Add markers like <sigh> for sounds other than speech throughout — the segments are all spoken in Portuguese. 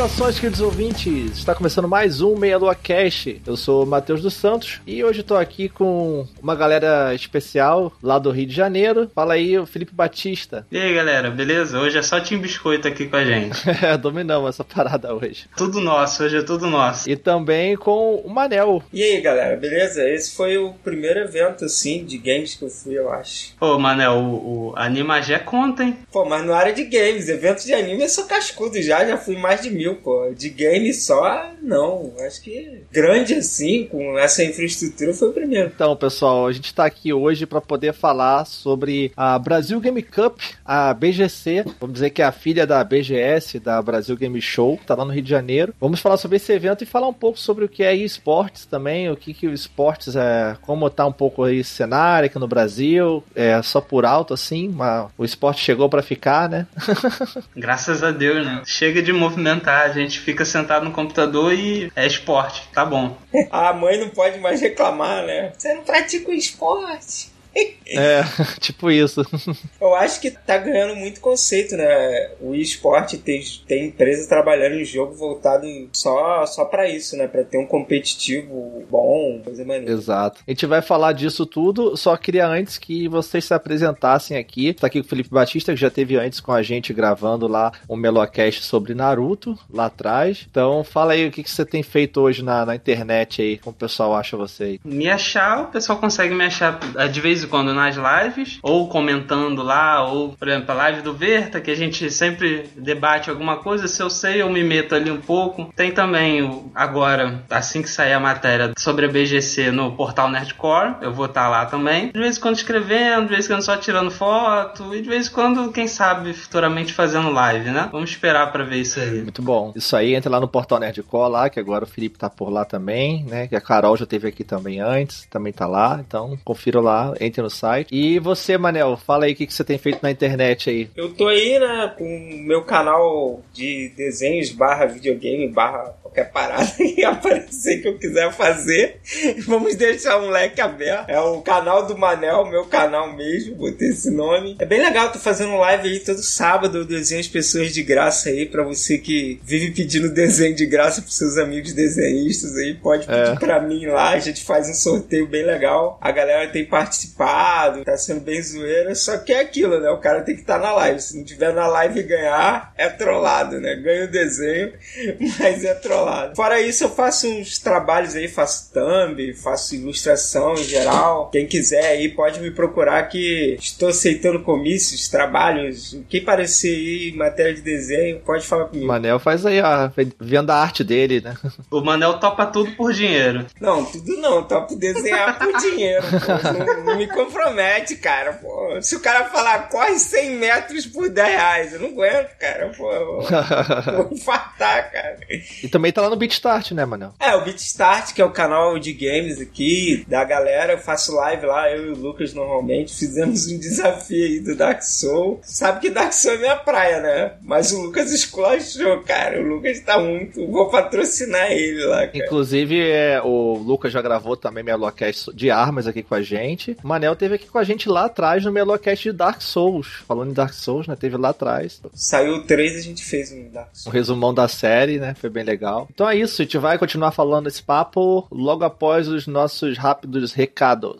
Saudações, queridos ouvintes! Está começando mais um Meia Lua Cast. Eu sou o Matheus dos Santos e hoje estou aqui com uma galera especial lá do Rio de Janeiro. Fala aí, o Felipe Batista. E aí, galera, beleza? Hoje é só Tim Biscoito aqui com a gente. <laughs> é, dominamos essa parada hoje. Tudo nosso, hoje é tudo nosso. E também com o Manel. E aí, galera, beleza? Esse foi o primeiro evento, assim, de games que eu fui, eu acho. Pô, Manel, o, o Animagé conta, hein? Pô, mas na área de games, eventos de anime eu sou cascudo já, já fui mais de mil mil, pô. De game só, não. Acho que grande assim, com essa infraestrutura, foi o primeiro. Então, pessoal, a gente está aqui hoje para poder falar sobre a Brasil Game Cup, a BGC, vamos dizer que é a filha da BGS, da Brasil Game Show, tá lá no Rio de Janeiro. Vamos falar sobre esse evento e falar um pouco sobre o que é esportes também, o que que o esportes é, como tá um pouco aí esse cenário aqui no Brasil, é só por alto assim, mas o esporte chegou para ficar, né? <laughs> Graças a Deus, né? Chega de movimentar a gente fica sentado no computador e é esporte, tá bom. <laughs> a mãe não pode mais reclamar, né? Você não pratica o esporte. É, <laughs> tipo isso. Eu acho que tá ganhando muito conceito, né? O esporte tem, tem empresa trabalhando em jogo voltado só, só para isso, né? Pra ter um competitivo bom, coisa maneira. Exato. A gente vai falar disso tudo, só queria antes que vocês se apresentassem aqui. Tá aqui o Felipe Batista, que já teve antes com a gente gravando lá um Melocast sobre Naruto, lá atrás. Então fala aí o que, que você tem feito hoje na, na internet aí, como o pessoal acha você aí. Me achar, o pessoal consegue me achar é, de vez em quando nas lives, ou comentando lá, ou, por exemplo, a live do Verta, que a gente sempre debate alguma coisa, se eu sei, eu me meto ali um pouco. Tem também, agora, assim que sair a matéria sobre a BGC no portal Nerdcore, eu vou estar tá lá também. De vez em quando escrevendo, de vez em quando só tirando foto, e de vez em quando, quem sabe, futuramente fazendo live, né? Vamos esperar para ver isso aí. Muito bom. Isso aí, entra lá no portal Nerdcore lá, que agora o Felipe tá por lá também, né? Que a Carol já teve aqui também antes, também tá lá. Então, confira lá, no site. E você, Manel, fala aí o que, que você tem feito na internet aí. Eu tô aí, né, com o meu canal de desenhos barra videogame barra qualquer parada que <laughs> aparecer que eu quiser fazer. Vamos deixar um leque aberto. É o canal do Manel, meu canal mesmo, botei esse nome. É bem legal, tô fazendo live aí todo sábado, eu desenho as pessoas de graça aí, pra você que vive pedindo desenho de graça pros seus amigos desenhistas aí, pode pedir é. pra mim lá, a gente faz um sorteio bem legal. A galera tem participado, tá sendo bem zoeira, só que é aquilo, né? O cara tem que estar tá na live. Se não tiver na live e ganhar, é trollado, né? Ganha o desenho, <laughs> mas é trollado lado. Fora isso, eu faço uns trabalhos aí, faço thumb, faço ilustração em geral. Quem quiser aí pode me procurar que estou aceitando comícios, trabalhos, o que parecer aí, matéria de desenho, pode falar comigo. Manel faz aí a venda a arte dele, né? O Manel topa tudo por dinheiro. Não, tudo não, topo desenhar por dinheiro. <laughs> Não, não, me compromete, cara. Pô. Se o cara falar corre 100 metros por 10 reais, eu não aguento, cara. Pô, vou, vou <laughs> infartar, cara. E também também tá lá no BeatStart, né, Manel? É, o BeatStart, que é o canal de games aqui da galera. Eu faço live lá, eu e o Lucas normalmente. Fizemos um desafio aí do Dark Souls. Sabe que Dark Souls é minha praia, né? Mas o Lucas esculachou, cara. O Lucas tá muito. Vou patrocinar ele lá, cara. Inclusive, é, o Lucas já gravou também Melocast de armas aqui com a gente. O Manel teve aqui com a gente lá atrás no Melocast de Dark Souls. Falando em Dark Souls, né? Teve lá atrás. Saiu o 3 a gente fez um Dark Souls. Um resumão da série, né? Foi bem legal legal. Então é isso, a gente vai continuar falando esse papo logo após os nossos rápidos recados.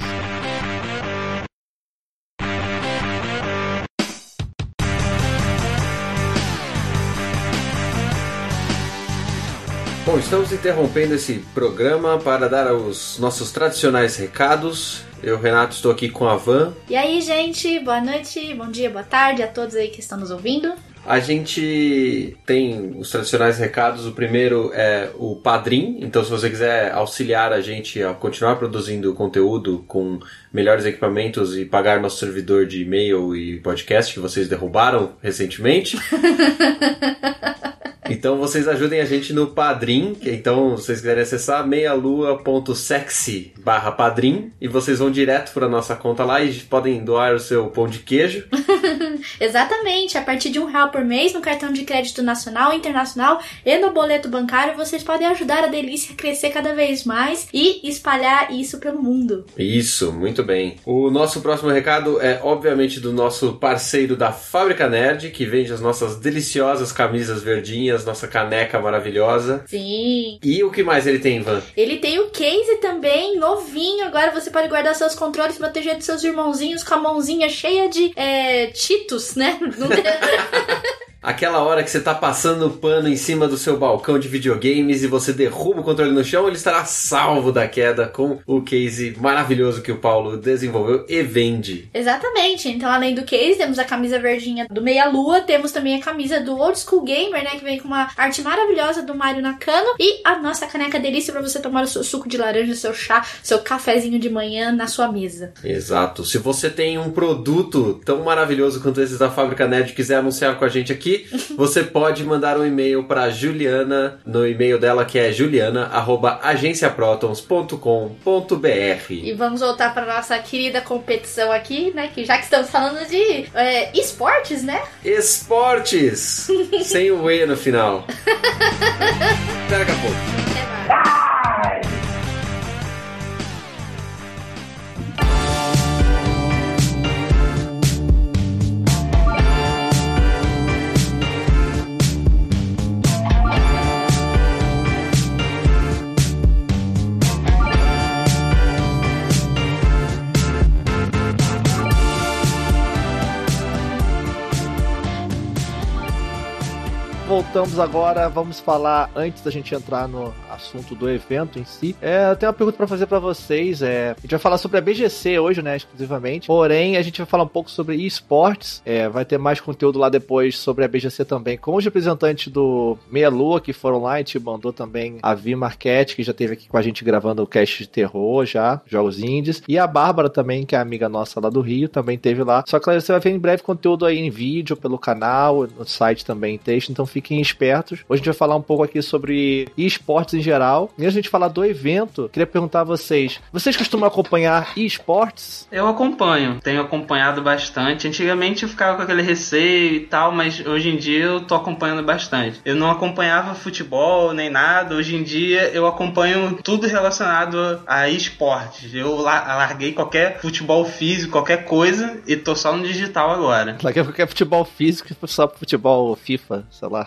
Bom, estamos interrompendo esse programa para dar os nossos tradicionais recados. Eu, Renato, estou aqui com a Van. E aí, gente, boa noite, bom dia, boa tarde a todos aí que estão nos ouvindo. A gente tem os tradicionais recados. O primeiro é o Padrim. Então, se você quiser auxiliar a gente a continuar produzindo conteúdo com melhores equipamentos e pagar nosso servidor de e-mail e podcast que vocês derrubaram recentemente. <laughs> Então vocês ajudem a gente no Padrim, então se vocês quiserem acessar meialua.sexy barra Padrim e vocês vão direto para nossa conta lá e podem doar o seu pão de queijo. <laughs> Exatamente, a partir de um real por mês no cartão de crédito nacional, internacional e no boleto bancário vocês podem ajudar a delícia a crescer cada vez mais e espalhar isso pelo mundo. Isso, muito bem. O nosso próximo recado é obviamente do nosso parceiro da Fábrica Nerd, que vende as nossas deliciosas camisas verdinhas, nossa caneca maravilhosa. Sim. E o que mais ele tem, Ivan? Ele tem o case também, novinho. Agora você pode guardar seus controles, proteger dos seus irmãozinhos com a mãozinha cheia de é, Cheetos, né? <laughs> Aquela hora que você tá passando o pano em cima do seu balcão de videogames e você derruba o controle no chão, ele estará salvo da queda com o case maravilhoso que o Paulo desenvolveu e vende. Exatamente. Então, além do case, temos a camisa verdinha do Meia Lua, temos também a camisa do Old School Gamer, né? Que vem com uma arte maravilhosa do Mario Nakano. E a nossa caneca delícia para você tomar o seu suco de laranja, seu chá, seu cafezinho de manhã na sua mesa. Exato. Se você tem um produto tão maravilhoso quanto esses da Fábrica Nerd e quiser anunciar com a gente aqui, você pode mandar um e-mail para Juliana no e-mail dela que é juliana@agenciaprotons.com.br. E vamos voltar para nossa querida competição aqui, né? Que já que estamos falando de é, esportes, né? Esportes <laughs> sem o E no final. Até daqui a pouco. Até mais. Voltamos agora, vamos falar antes da gente entrar no assunto do evento em si. É, eu tenho uma pergunta pra fazer pra vocês. É, a gente vai falar sobre a BGC hoje, né, exclusivamente. Porém, a gente vai falar um pouco sobre esportes. É, vai ter mais conteúdo lá depois sobre a BGC também, com os representantes do Meia Lua que foram lá e te mandou também a Vi Marquette, que já esteve aqui com a gente gravando o cast de terror já, jogos indies. E a Bárbara também, que é amiga nossa lá do Rio, também teve lá. Só que você vai ver em breve conteúdo aí em vídeo pelo canal, no site também em texto, então fiquem espertos. Hoje a gente vai falar um pouco aqui sobre esportes em geral. E antes de a gente falar do evento, queria perguntar a vocês: vocês costumam acompanhar esportes? Eu acompanho, tenho acompanhado bastante. Antigamente eu ficava com aquele receio e tal, mas hoje em dia eu tô acompanhando bastante. Eu não acompanhava futebol nem nada, hoje em dia eu acompanho tudo relacionado a esportes. Eu la- larguei qualquer futebol físico, qualquer coisa e tô só no digital agora. Daqui a pouco é futebol físico, só futebol FIFA, sei lá.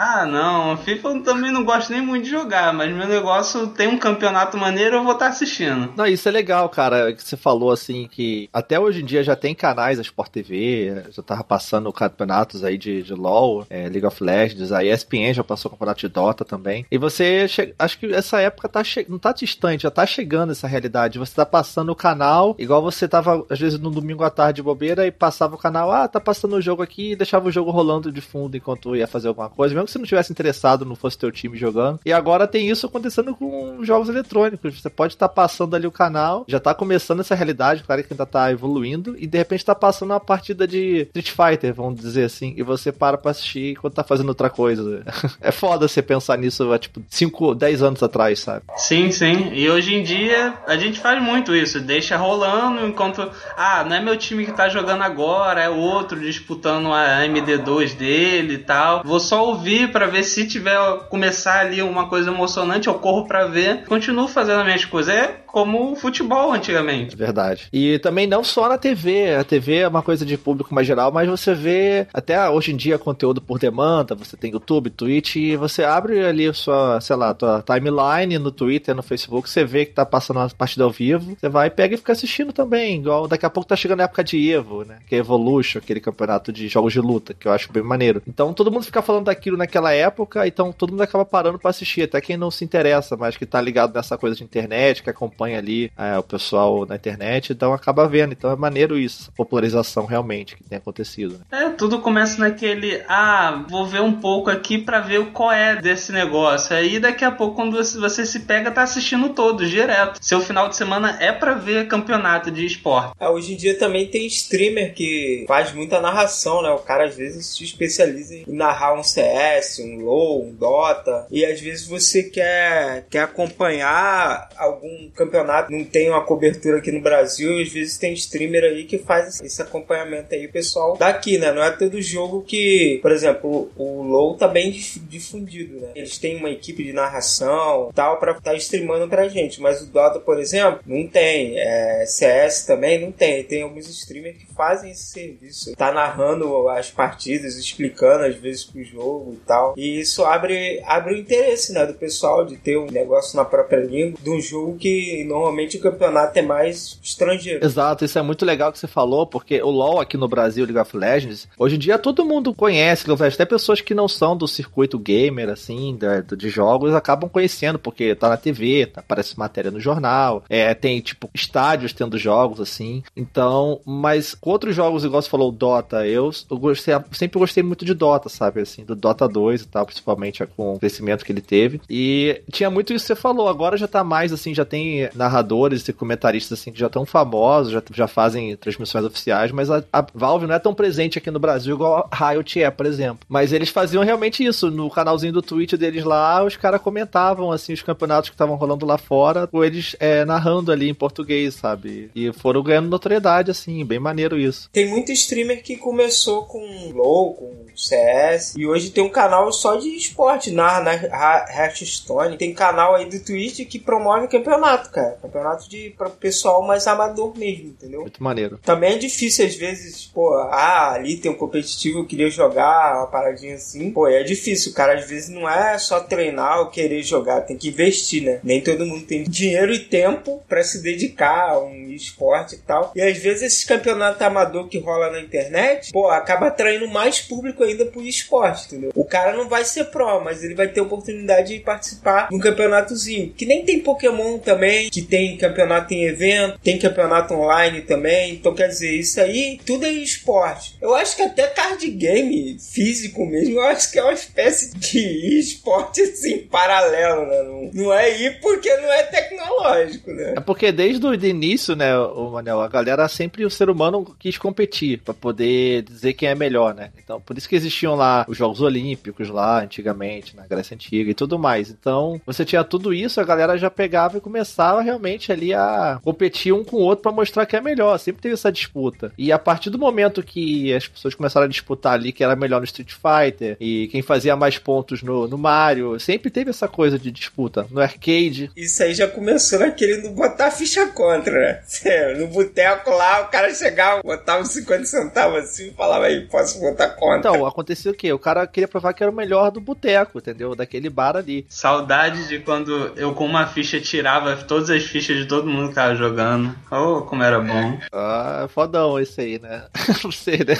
Ah, não, FIFA eu também não gosto nem muito de jogar, mas meu negócio tem um campeonato maneiro, eu vou estar assistindo. Não, isso é legal, cara, que você falou assim que até hoje em dia já tem canais, a Sport TV, já tava passando campeonatos aí de, de LoL, é, League of Legends, a ESPN já passou campeonato de Dota também. E você, che... acho que essa época tá che... não tá distante, já tá chegando essa realidade. Você tá passando o canal, igual você tava às vezes no domingo à tarde de bobeira e passava o canal, ah, tá passando o jogo aqui e deixava o jogo rolando de fundo enquanto ia fazer alguma coisa, mesmo que você não tivesse interessado, não fosse teu time jogando. E agora tem isso acontecendo com jogos eletrônicos. Você pode estar passando ali o canal, já tá começando essa realidade, claro que ainda tá evoluindo, e de repente tá passando uma partida de Street Fighter, vamos dizer assim, e você para pra assistir enquanto tá fazendo outra coisa. <laughs> É foda você pensar nisso tipo 5, 10 anos atrás, sabe? Sim, sim. E hoje em dia a gente faz muito isso, deixa rolando enquanto. Ah, não é meu time que tá jogando agora, é outro disputando a MD2 dele e tal. Vou só ouvir pra ver se tiver começar ali uma coisa emocionante, eu corro pra ver. Continuo fazendo as minhas coisas. É como o futebol antigamente. Verdade. E também não só na TV. A TV é uma coisa de público mais geral, mas você vê até hoje em dia conteúdo por demanda. Você tem YouTube, Twitch, e você abre ali a sua, sei lá, tua timeline no Twitter, no Facebook, você vê que tá passando uma partida ao vivo. Você vai, pega e fica assistindo também. Igual daqui a pouco tá chegando a época de Evo, né? Que é Evolution, aquele campeonato de jogos de luta, que eu acho bem maneiro. Então todo mundo fica falando daquilo naquela época, então todo mundo acaba parando pra assistir. Até quem não se interessa, mas que tá ligado nessa coisa de internet, que acompanha acompanha ali é, o pessoal na internet, então acaba vendo. Então é maneiro isso, popularização realmente que tem acontecido. Né? É, tudo começa naquele, ah, vou ver um pouco aqui para ver qual é desse negócio. Aí daqui a pouco, quando você, você se pega, tá assistindo todos, direto. Seu final de semana é para ver campeonato de esporte. É, hoje em dia também tem streamer que faz muita narração, né? O cara às vezes se especializa em narrar um CS, um LoL, um Dota. E às vezes você quer, quer acompanhar algum campeonato, não tem uma cobertura aqui no Brasil, e às vezes tem streamer aí que faz esse acompanhamento aí, pessoal daqui, né? Não é todo jogo que, por exemplo, o LoL tá bem difundido, né? Eles têm uma equipe de narração tal para estar tá streamando pra gente, mas o Dota, por exemplo, não tem. É, CS também não tem. Tem alguns streamers que fazem esse serviço. Tá narrando as partidas, explicando às vezes pro jogo e tal. E isso abre, abre o interesse, né, do pessoal de ter um negócio na própria língua de um jogo que normalmente o campeonato é mais estrangeiro. Exato, isso é muito legal que você falou, porque o LoL aqui no Brasil, League of Legends, hoje em dia todo mundo conhece até pessoas que não são do circuito gamer, assim, de, de jogos, acabam conhecendo, porque tá na TV, tá, aparece matéria no jornal, é, tem, tipo, estádios tendo jogos, assim. Então, mas outros jogos, igual você falou, Dota, eu, eu gostei, sempre gostei muito de Dota, sabe, assim, do Dota 2 e tal, principalmente com o crescimento que ele teve. E tinha muito isso que você falou, agora já tá mais, assim, já tem narradores e comentaristas, assim, que já estão famosos, já, já fazem transmissões oficiais, mas a, a Valve não é tão presente aqui no Brasil igual a Riot é, por exemplo. Mas eles faziam realmente isso, no canalzinho do Twitch deles lá, os caras comentavam, assim, os campeonatos que estavam rolando lá fora, com eles é, narrando ali em português, sabe? E foram ganhando notoriedade, assim, bem maneiro isso. Tem muito streamer que começou com LoL, com CS, e hoje tem um canal só de esporte na, na Hearthstone. Tem canal aí do Twitch que promove campeonato, cara. Campeonato de pra pessoal mais amador mesmo, entendeu? Muito maneiro. Também é difícil às vezes, pô, ah, ali tem um competitivo, eu queria jogar uma paradinha assim. Pô, é difícil, o cara às vezes não é só treinar ou querer jogar, tem que investir, né? Nem todo mundo tem dinheiro e tempo para se dedicar a um esporte e tal. E às vezes esse campeonato amador que rola na internet, pô, acaba atraindo mais público ainda pro esporte, entendeu? O cara não vai ser pró, mas ele vai ter oportunidade de participar de um campeonatozinho. Que nem tem Pokémon também, que tem campeonato em evento, tem campeonato online também. Então, quer dizer, isso aí tudo é esporte. Eu acho que até card game físico mesmo, eu acho que é uma espécie de esporte assim, paralelo, né? Não, não é ir porque não é tecnológico, né? É porque desde o início, né, o Manel, a galera sempre, o ser humano quis competir para poder dizer quem é melhor, né? Então, por isso que existiam lá os Jogos Olímpicos lá antigamente, na Grécia Antiga e tudo mais. Então, você tinha tudo isso, a galera já pegava e começava realmente ali a competir um com o outro para mostrar que é melhor. Sempre teve essa disputa. E a partir do momento que as pessoas começaram a disputar ali que era melhor no Street Fighter e quem fazia mais pontos no, no Mario, sempre teve essa coisa de disputa. No arcade. Isso aí já começou naquele do botar ficha contra, né? <laughs> No boteco lá, o cara chegava, botava uns 50 centavos assim e falava aí, posso botar contra. Então, acontecia o quê? O cara queria provar que era o melhor do boteco, entendeu? Daquele bar ali. Saudade de quando eu com uma ficha tirava todas as fichas de todo mundo que tava jogando. Oh, como era bom. Ah, fodão esse aí, né? <laughs> Não sei, né?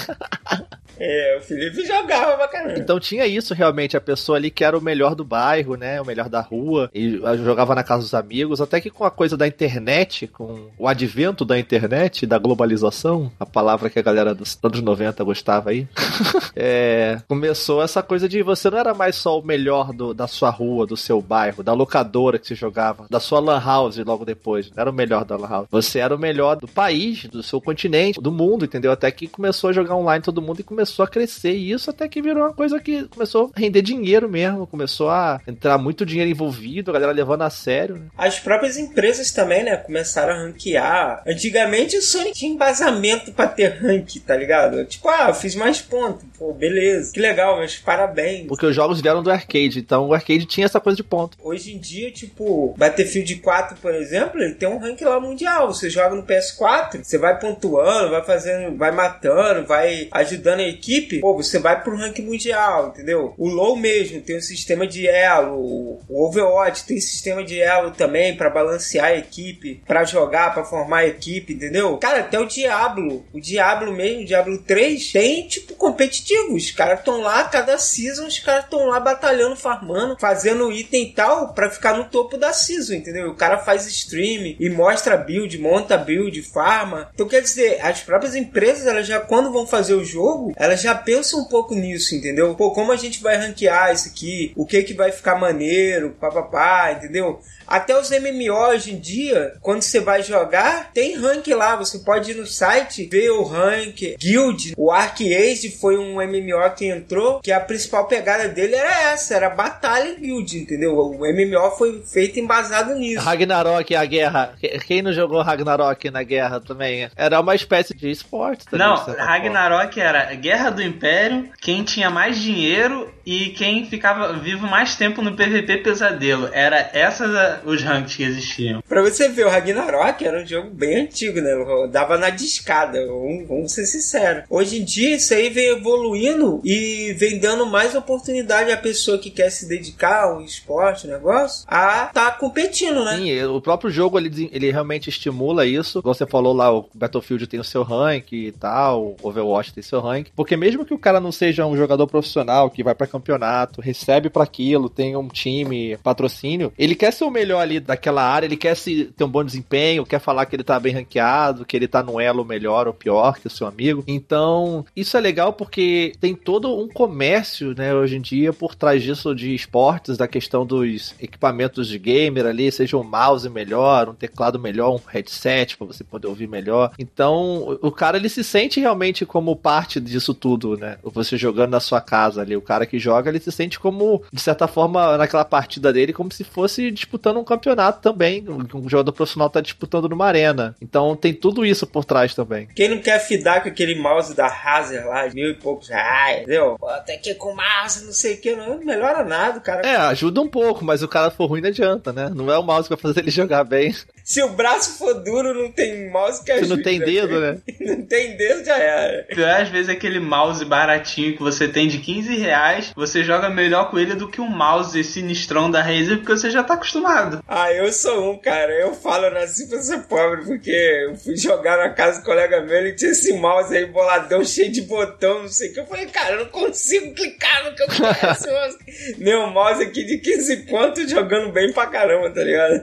É, o Felipe jogava pra caramba. Então tinha isso realmente, a pessoa ali que era o melhor do bairro, né? O melhor da rua, e jogava na casa dos amigos, até que com a coisa da internet, com o advento da internet, da globalização, a palavra que a galera dos anos 90 gostava aí, <laughs> é, começou essa coisa de você não era mais só o melhor do, da sua rua, do seu bairro, da locadora que você jogava, da sua lan house logo depois, não era o melhor da lan house. Você era o melhor do país, do seu continente, do mundo, entendeu? Até que começou a jogar online todo mundo e começou a crescer. E isso até que virou uma coisa que começou a render dinheiro mesmo, começou a entrar muito dinheiro envolvido, a galera levando a sério. Né? As próprias empresas também, né, começaram a ranquear. Antigamente o Sonic tinha embasamento para ter rank, tá ligado? Tipo, ah, fiz mais ponto. Pô, beleza. Que legal, mas parabéns. Porque os jogos vieram do arcade, então o arcade tinha essa coisa de ponto. Hoje em dia, tipo, Battlefield 4, por exemplo, ele tem um rank lá mundial. Você joga no PS4, você vai pontuando, vai fazendo, vai matando, vai ajudando a equipe, pô, você vai pro ranking mundial, entendeu? O LoL mesmo tem um sistema de elo, o Overwatch tem sistema de elo também para balancear a equipe, para jogar, para formar a equipe, entendeu? Cara, até o Diablo, o Diablo mesmo, o Diablo 3, tem tipo competitivo. Os caras estão lá, cada season, os caras estão lá batalhando, farmando, fazendo item e tal, para ficar no topo da season, entendeu? O cara faz stream e mostra build, monta build, farma. Então quer dizer, as próprias empresas, elas já quando vão fazer o jogo, elas já pensam um pouco nisso, entendeu? Pô, como a gente vai ranquear isso aqui? O que que vai ficar maneiro? Papapá, entendeu? Até os MMO hoje em dia, quando você vai jogar, tem rank lá. Você pode ir no site, ver o rank, guild. O Arcade foi um MMO que entrou, que a principal pegada dele era essa, era batalha guild, entendeu? O MMO foi feito embasado nisso. Ragnarok, a guerra. Quem não jogou Ragnarok na guerra também? Era uma espécie de esporte também. Não, Ragnarok era Guerra do Império, quem tinha mais dinheiro e quem ficava vivo mais tempo no PVP pesadelo. Era essas os ranks que existiam. Pra você ver, o Ragnarok era um jogo bem antigo, né? Dava na discada, vamos, vamos ser sinceros. Hoje em dia, isso aí vem evoluindo e vem dando mais oportunidade à pessoa que quer se dedicar ao esporte, negócio, a tá competindo, né? Sim, o próprio jogo, ele, ele realmente estimula isso. Você falou lá, o Battlefield tem o seu rank e tal, o Overwatch tem seu rank. Porque mesmo que o cara não seja um jogador profissional que vai para campeonato, recebe para aquilo, tem um time, patrocínio, ele quer ser o melhor ali daquela área, ele quer se, ter um bom desempenho, quer falar que ele tá bem ranqueado, que ele tá no elo melhor ou pior que o seu amigo. Então, isso é legal porque tem todo um comércio, né, hoje em dia, por trás disso de esportes, da questão dos equipamentos de gamer ali, seja um mouse melhor, um teclado melhor, um headset para você poder ouvir melhor. Então, o cara ele se sente realmente como parte disso tudo, né? Você jogando na sua casa ali, o cara que joga, ele se sente como, de certa forma, naquela partida dele, como se fosse disputando um campeonato também. Um jogador profissional tá disputando numa arena. Então tem tudo isso por trás também. Quem não quer fidar com aquele mouse da Razer lá, mil e poucos reais, entendeu? Até que com mouse, não sei o que, não melhora nada, cara. É, ajuda um pouco, mas o cara for ruim não adianta, né? Não é o mouse que vai fazer ele <laughs> jogar bem. Se o braço for duro, não tem mouse que ajude. Se não tem dedo, né? <laughs> não tem dedo, já era. Pior, às vezes, aquele mouse baratinho que você tem de 15 reais, você joga melhor com ele do que um mouse sinistrão da Razer, porque você já tá acostumado. Ah, eu sou um, cara. Eu falo, eu nasci pra ser pobre, porque eu fui jogar na casa do colega meu, ele tinha esse mouse aí boladão, cheio de botão, não sei o que. Eu falei, cara, eu não consigo clicar no que eu quero. <laughs> meu mouse aqui de 15 pontos jogando bem pra caramba, tá ligado?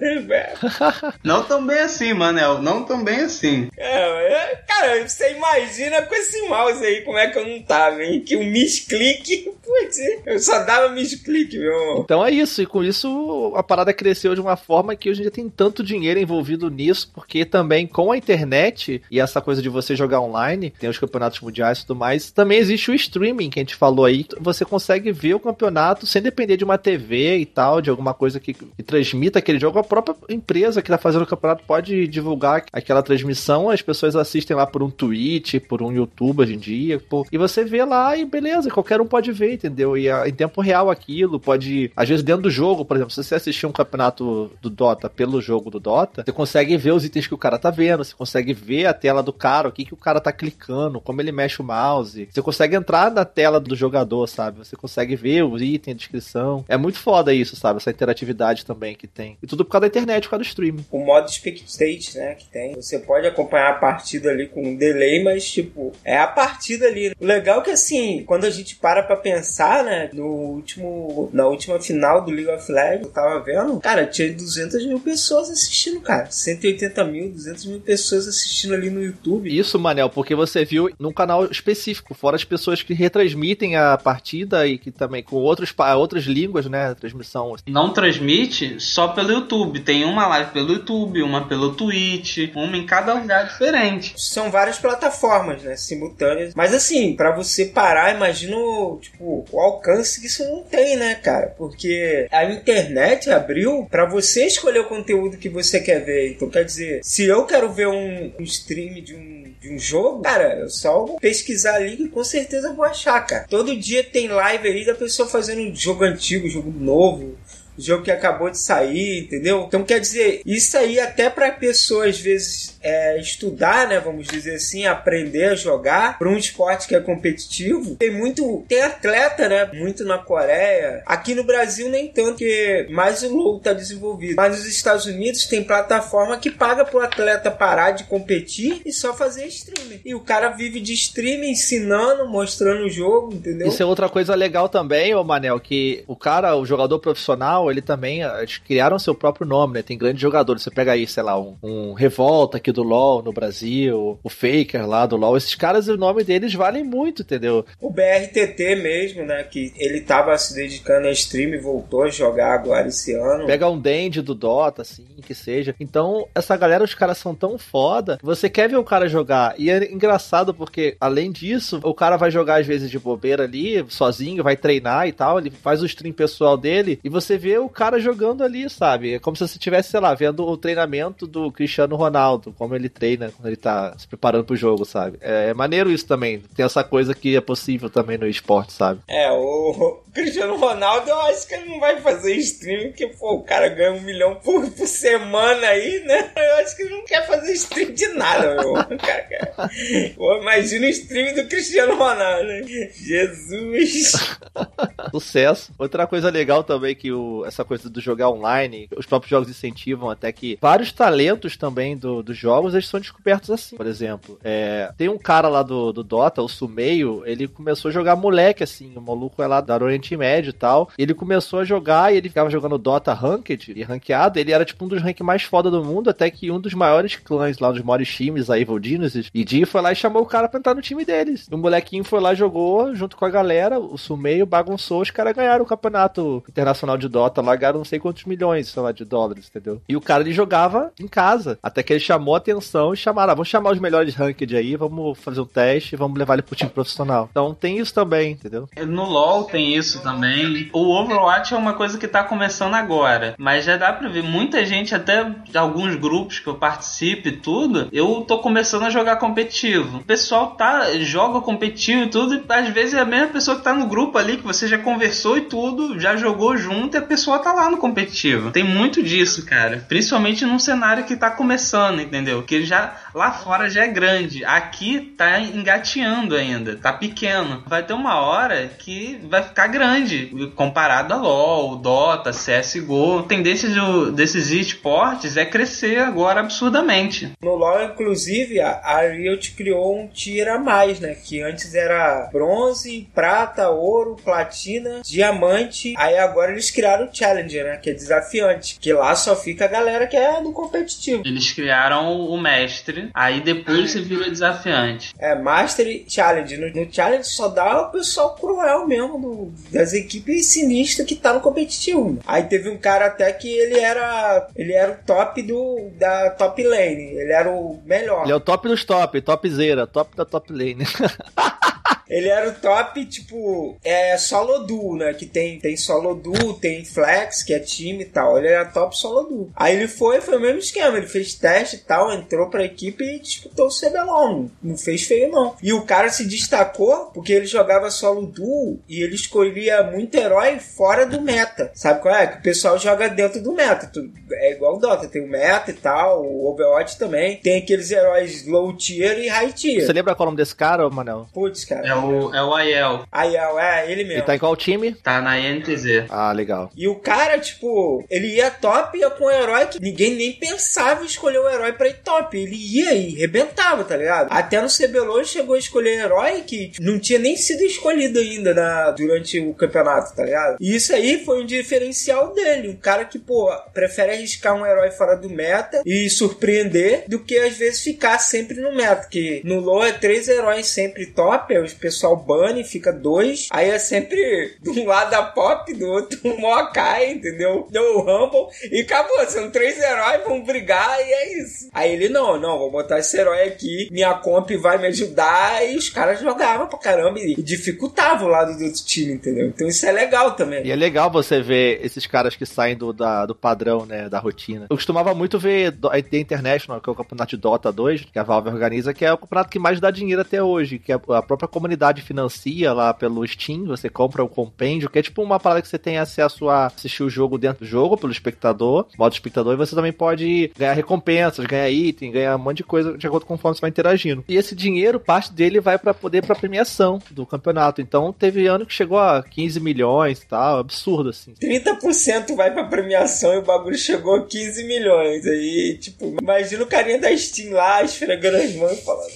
<laughs> não tão bem assim, Manel. Não tão bem assim. É, é, cara, você imagina com esse mouse aí como é que eu não tava, hein? Que um misclick, <laughs> putz, eu só dava misclick, meu. Então é isso, e com isso a parada cresceu de uma forma que hoje em dia tem tanto dinheiro envolvido nisso, porque também com a internet e essa coisa de você jogar online, tem os campeonatos mundiais e tudo mais, também existe o streaming que a gente falou aí. Você consegue ver o campeonato sem depender de uma TV e tal, de alguma coisa que, que transmita aquele jogo. A própria empresa que está fazendo o campeonato pode divulgar aquela transmissão, as pessoas assistem lá por um Twitch, por um YouTube hoje em dia, pô, e você vê lá e beleza, qualquer um pode ver, entendeu? E em tempo real aquilo, pode, às vezes dentro do jogo, por exemplo, se você assistir um campeonato do Dota pelo jogo do Dota, você consegue ver os itens que o cara tá vendo, você consegue ver a tela do cara, o que, que o cara tá clicando, como ele mexe o mouse. Você consegue entrar na tela do jogador, sabe? Você consegue ver os itens, a descrição. É muito foda isso, sabe? Essa interatividade também que tem. E tudo por causa da internet, por causa do streaming. O modo spectate, né, que tem. Você pode acompanhar a partida ali com um delay, mas, tipo, é a partida ali. O legal é que, assim, quando a gente para pra pensar, né, no último, na última final do League of Legends, eu tava vendo, cara, tinha 200 mil pessoas assistindo, cara. 180 mil, 200 mil pessoas assistindo ali no YouTube. Isso, Manel, porque você viu num canal específico, fora as pessoas que retransmitem a partida e que também com outros, outras línguas, né, transmissão. Não transmite só pelo YouTube. Tem uma live pelo YouTube, uma pelo Twitch, uma em cada lugar diferente. São várias plataformas, né, simultâneas. Mas assim, para você parar, imagina tipo, o alcance que isso não tem, né, cara? Porque a internet abriu para você escolher o conteúdo que você quer ver. Então, quer dizer, se eu quero ver um, um stream de um, de um jogo, cara, eu só pesquisar ali e com certeza vou achar, cara. Todo dia tem live aí da pessoa fazendo um jogo antigo, jogo novo jogo que acabou de sair, entendeu? Então quer dizer, isso aí até para pessoas às vezes é, estudar, né, vamos dizer assim, aprender a jogar para um esporte que é competitivo, tem muito, tem atleta, né, muito na Coreia. Aqui no Brasil nem tanto, porque mais o LoL tá desenvolvido. Mas nos Estados Unidos tem plataforma que paga pro atleta parar de competir e só fazer streaming. E o cara vive de streaming, ensinando, mostrando o jogo, entendeu? Isso é outra coisa legal também, ô Manel, que o cara, o jogador profissional, ele também, eles criaram seu próprio nome, né? Tem grandes jogadores. Você pega aí, sei lá, um, um Revolta aqui do LoL no Brasil, o Faker lá do LoL. Esses caras, o nome deles valem muito, entendeu? O BRTT mesmo, né? Que ele tava se dedicando a stream e voltou a jogar agora esse ano. Pega um Dandy do Dota, assim, que seja. Então, essa galera, os caras são tão foda você quer ver o cara jogar. E é engraçado porque, além disso, o cara vai jogar às vezes de bobeira ali, sozinho, vai treinar e tal. Ele faz o stream pessoal dele e você vê o cara jogando ali, sabe? É como se você estivesse, sei lá, vendo o treinamento do Cristiano Ronaldo, como ele treina quando ele tá se preparando pro jogo, sabe? É, é maneiro isso também. Tem essa coisa que é possível também no esporte, sabe? É, o <laughs> Cristiano Ronaldo, eu acho que ele não vai fazer stream, porque, pô, o cara ganha um milhão por, por semana aí, né? Eu acho que ele não quer fazer stream de nada, meu. Cara. <laughs> Pô, imagina o stream do Cristiano Ronaldo, né? Jesus! <laughs> Sucesso. Outra coisa legal também que o, essa coisa do jogar online, os próprios jogos incentivam até que vários talentos também do, dos jogos eles são descobertos assim. Por exemplo, é, tem um cara lá do, do Dota, o Sumeio, ele começou a jogar moleque assim, o maluco é lá da Oriente Médio e tal. Ele começou a jogar e ele ficava jogando Dota Ranked e ranqueado. Ele era tipo um dos ranks mais foda do mundo, até que um dos maiores clãs lá, um dos maiores times, a Evil Geniuses, e Di foi lá e chamou o cara pra entrar no time deles. E o molequinho foi lá, jogou junto com a galera, o Sumeio bagunçou, os caras ganharam o campeonato internacional de Dota lá, ganharam não sei quantos milhões, sei lá, de dólares, entendeu? E o cara ele jogava em casa, até que ele chamou a atenção e chamaram, ah, vamos chamar os melhores ranked aí, vamos fazer um teste, vamos levar ele pro time profissional. Então tem isso também, entendeu? No LoL tem isso também. O Overwatch é uma coisa que tá começando agora, mas já dá pra ver muita gente, até de alguns grupos que eu participo e tudo, eu tô começando a jogar competitivo. O pessoal tá, joga competitivo e tudo, e às vezes é a mesma pessoa que tá no grupo ali, que você já conversou e tudo, já jogou junto e a pessoa tá lá no competitivo. Tem muito disso, cara. Principalmente num cenário que tá começando, entendeu? Que já lá fora já é grande. Aqui tá engateando ainda, tá pequeno. Vai ter uma hora que vai ficar grande comparado a LoL, Dota, CSGO. A tendência desses esportes é crescer agora absurdamente. No LoL, inclusive, a, a Riot criou um tier a mais, né? Que antes era bronze, prata, ouro, platina, diamante. Aí agora eles criaram o Challenger, né? Que é desafiante. Que lá só fica a galera que é no competitivo. Eles criaram o mestre, aí depois você vira desafiante. É, Master e Challenge. No, no Challenge só dá o pessoal cruel mesmo, do, das equipes sinistras que tá no competitivo. Aí teve um cara até que ele era. Ele era o top do, da top lane. Ele era o melhor. Ele é o top dos top, topzera, top da top lane. <laughs> Ele era o top, tipo, é solo duo, né? Que tem, tem solo duo, tem flex, que é time e tal. Ele era top solo duo. Aí ele foi, foi o mesmo esquema. Ele fez teste e tal, entrou pra equipe e disputou o CBLOL. Não fez feio, não. E o cara se destacou porque ele jogava solo duo e ele escolhia muito herói fora do meta. Sabe qual é? Que o pessoal joga dentro do meta. É igual o Dota, tem o meta e tal, o Overwatch também. Tem aqueles heróis low tier e high tier. Você lembra qual é o nome desse cara, Manel? Putz, cara. É o, é o Aiel. Aiel, é, ele mesmo. Ele tá em qual time? Tá na INTZ. Ah, legal. E o cara, tipo, ele ia top, ia com um herói que ninguém nem pensava em escolher o herói pra ir top. Ele ia e rebentava, tá ligado? Até no CBLOL ele chegou a escolher herói que não tinha nem sido escolhido ainda na, durante o campeonato, tá ligado? E isso aí foi um diferencial dele. Um cara que, pô, prefere arriscar um herói fora do meta e surpreender do que às vezes ficar sempre no meta. Que no LoL é três heróis sempre top, aí o pessoal bane, fica dois. Aí é sempre de um lado a pop, do outro o Mokai, entendeu? Deu o Rumble e acabou. São três heróis, vão brigar e é isso. Aí ele, não, não, vou botar esse herói aqui, minha comp vai me ajudar. E os caras jogavam pra caramba e dificultavam o lado do outro time, entendeu? Então isso é legal também. E é legal você ver esses caras que saem do, da, do padrão, né, da rotina. Eu costumava muito ver a The International, que é o campeonato de Dota 2, que a Valve organiza, que é o campeonato que mais dá dinheiro até hoje, que a própria comunidade comunidade financia lá pelo Steam, você compra o compêndio, que é tipo uma parada que você tem acesso a assistir o jogo dentro do jogo pelo espectador, modo espectador, e você também pode ganhar recompensas, ganhar item, ganhar um monte de coisa de acordo com conforme você vai interagindo. E esse dinheiro, parte dele vai para poder para premiação do campeonato. Então teve ano que chegou a 15 milhões e tal, absurdo assim. 30% vai pra premiação e o bagulho chegou a 15 milhões. Aí, tipo, imagina o carinha da Steam lá esfregando as mãos e falando: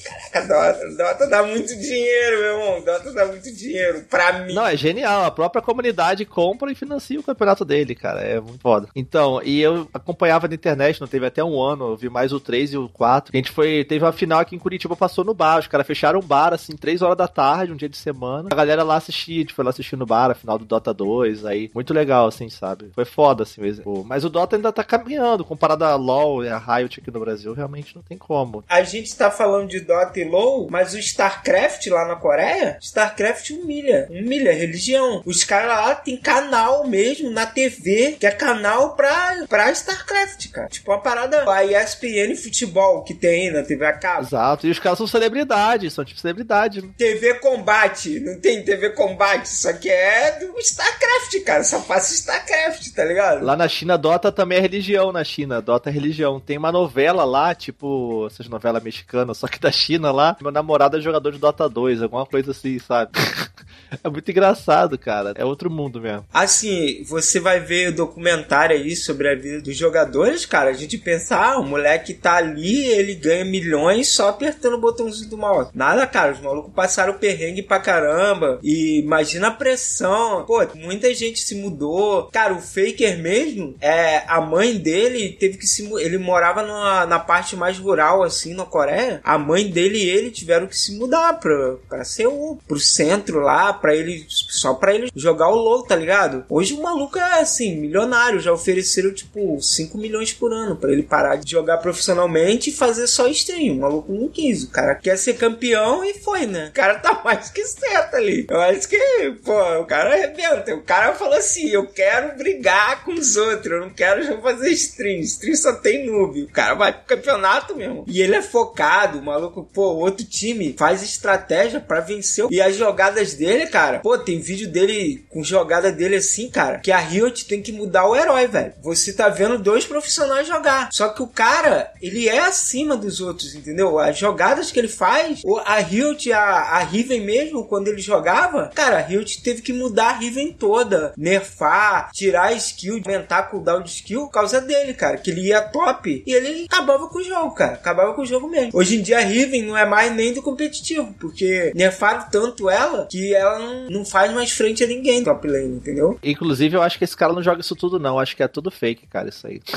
Caraca, Dota, Dota dá muito dinheiro, meu irmão. Dota dá muito dinheiro pra mim. Não, é genial. A própria comunidade compra e financia o campeonato dele, cara. É muito foda. Então, e eu acompanhava na internet, não teve até um ano, eu vi mais o 3 e o 4. A gente foi, teve uma final aqui em Curitiba, passou no bar. Os caras fecharam um bar, assim, 3 horas da tarde, um dia de semana. A galera lá assistia, a gente foi lá assistir no bar, a final do Dota 2, aí. Muito legal, assim, sabe? Foi foda, assim, mesmo. Mas o Dota ainda tá caminhando, comparado a LoL e a Riot aqui no Brasil, realmente não tem como. A gente tá falando de Dota e LoL, mas o StarCraft lá na Coreia, StarCraft humilha. Humilha, religião. Os caras lá tem canal mesmo na TV, que é canal pra, pra StarCraft, cara. Tipo uma parada, a ESPN Futebol que tem na TV a cabo. Exato, e os caras são celebridades, são tipo celebridade. Né? TV Combate, não tem TV Combate, só que é do StarCraft, cara. Só passa StarCraft, tá ligado? Lá na China, Dota também é religião na China. Dota é religião. Tem uma novela lá, tipo, essas novelas mexicanas, só que da China lá. Meu namorado é jogador de Dota 2, alguma coisa assim, sabe? <laughs> é muito engraçado, cara. É outro mundo mesmo. Assim, você vai ver o documentário aí sobre a vida dos jogadores, cara. A gente pensa, ah, o moleque tá ali, ele ganha milhões só apertando o botãozinho do mouse. Nada, cara. Os malucos passaram perrengue pra caramba. E imagina a pressão. Pô, muita gente se mudou. Cara, o Faker mesmo, é, a mãe dele teve que se. Ele morava numa, na parte mais rural, assim, na Coreia. A mãe dele e ele tiveram que se mudar pra, pra ser o, pro centro lá, pra ele. Só pra ele jogar o LOL, tá ligado? Hoje o maluco é assim, milionário. Já ofereceram, tipo, 5 milhões por ano pra ele parar de jogar profissionalmente e fazer só stream. O maluco não quis. O cara quer ser campeão e foi, né? O cara tá mais que certo ali. Eu acho que, pô, o cara arrebenta. O cara falou assim: eu quero brigar com os outros, eu não quero já fazer stream. Stream só tem noob. O cara vai pro campeonato mesmo. E ele é focado, o maluco, pô, outro time faz estratégia para vencer. E as jogadas dele, cara, pô, tem vídeo dele com jogada dele assim, cara, que a Riot tem que mudar o herói, velho. Você tá vendo dois profissionais jogar. Só que o cara, ele é acima dos outros, entendeu? As jogadas que ele faz, a Riot, a, a Riven mesmo, quando ele jogava, cara, a Riot teve que mudar a Riven toda, nerfar, tirar skill, aumentar cooldown de skill por causa dele, cara, que ele ia top e ele acabava com o jogo, cara, acabava com o jogo mesmo. Hoje em dia a Riven não é mais nem do competitivo, porque nerfaram tanto ela que ela não, não faz mais frente a ninguém top lane, entendeu? Inclusive, eu acho que esse cara não joga isso tudo, não. Eu acho que é tudo fake, cara, isso aí. <laughs>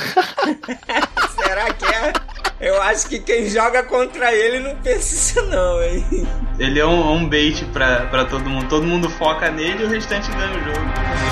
Será que é? Eu acho que quem joga contra ele não pensa isso não, hein? Ele é um, um bait pra, pra todo mundo. Todo mundo foca nele e o restante ganha o jogo.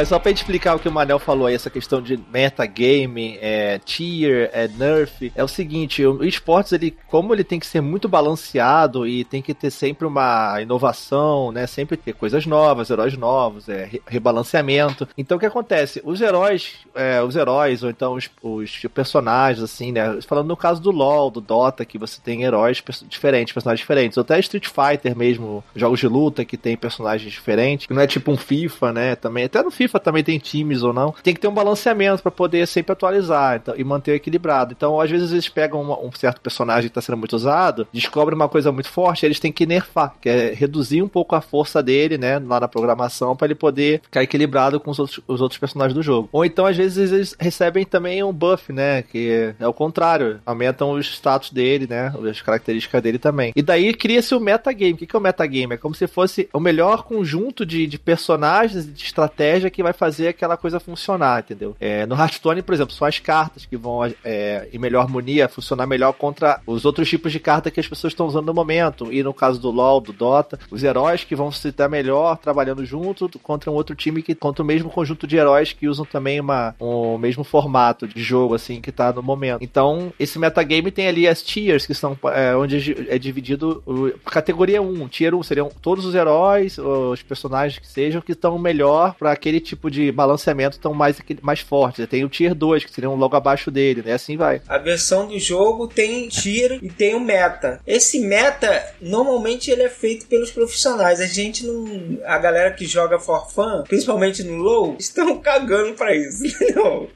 Mas só pra gente explicar o que o Manel falou aí, essa questão de metagame, é, tier, é, nerf, é o seguinte, o esportes, ele, como ele tem que ser muito balanceado e tem que ter sempre uma inovação, né, sempre ter coisas novas, heróis novos, é, rebalanceamento. Então o que acontece? Os heróis, é, os heróis, ou então os, os, personagens, assim, né, falando no caso do LoL, do Dota, que você tem heróis diferentes, personagens diferentes, ou até Street Fighter mesmo, jogos de luta que tem personagens diferentes, não é tipo um FIFA, né, também, até no FIFA FIFA também tem times ou não. Tem que ter um balanceamento para poder sempre atualizar então, e manter equilibrado. Então, às vezes, eles pegam uma, um certo personagem que está sendo muito usado, descobrem uma coisa muito forte, eles têm que nerfar, que é reduzir um pouco a força dele, né, lá na programação, para ele poder ficar equilibrado com os outros, os outros personagens do jogo. Ou então, às vezes, eles recebem também um buff, né, que é o contrário, aumentam os status dele, né, as características dele também. E daí cria-se o metagame. O que é o metagame? É como se fosse o melhor conjunto de, de personagens de estratégia estratégia que vai fazer aquela coisa funcionar, entendeu? É, no Hearthstone, por exemplo, são as cartas que vão, é, em melhor harmonia, funcionar melhor contra os outros tipos de carta que as pessoas estão usando no momento. E no caso do LoL, do Dota, os heróis que vão se dar melhor trabalhando junto contra um outro time que contra o mesmo conjunto de heróis que usam também uma, um mesmo formato de jogo, assim, que tá no momento. Então, esse metagame tem ali as tiers, que são é, onde é dividido o, categoria 1. Tier 1 seriam todos os heróis, os personagens que sejam, que estão melhor para aquele tipo de balanceamento, estão mais, mais fortes. Tem o Tier 2, que seriam logo abaixo dele, né? Assim vai. A versão do jogo tem tier e tem o meta. Esse meta, normalmente, ele é feito pelos profissionais. A gente não. A galera que joga for fun, principalmente no low, estão <laughs> cagando pra isso.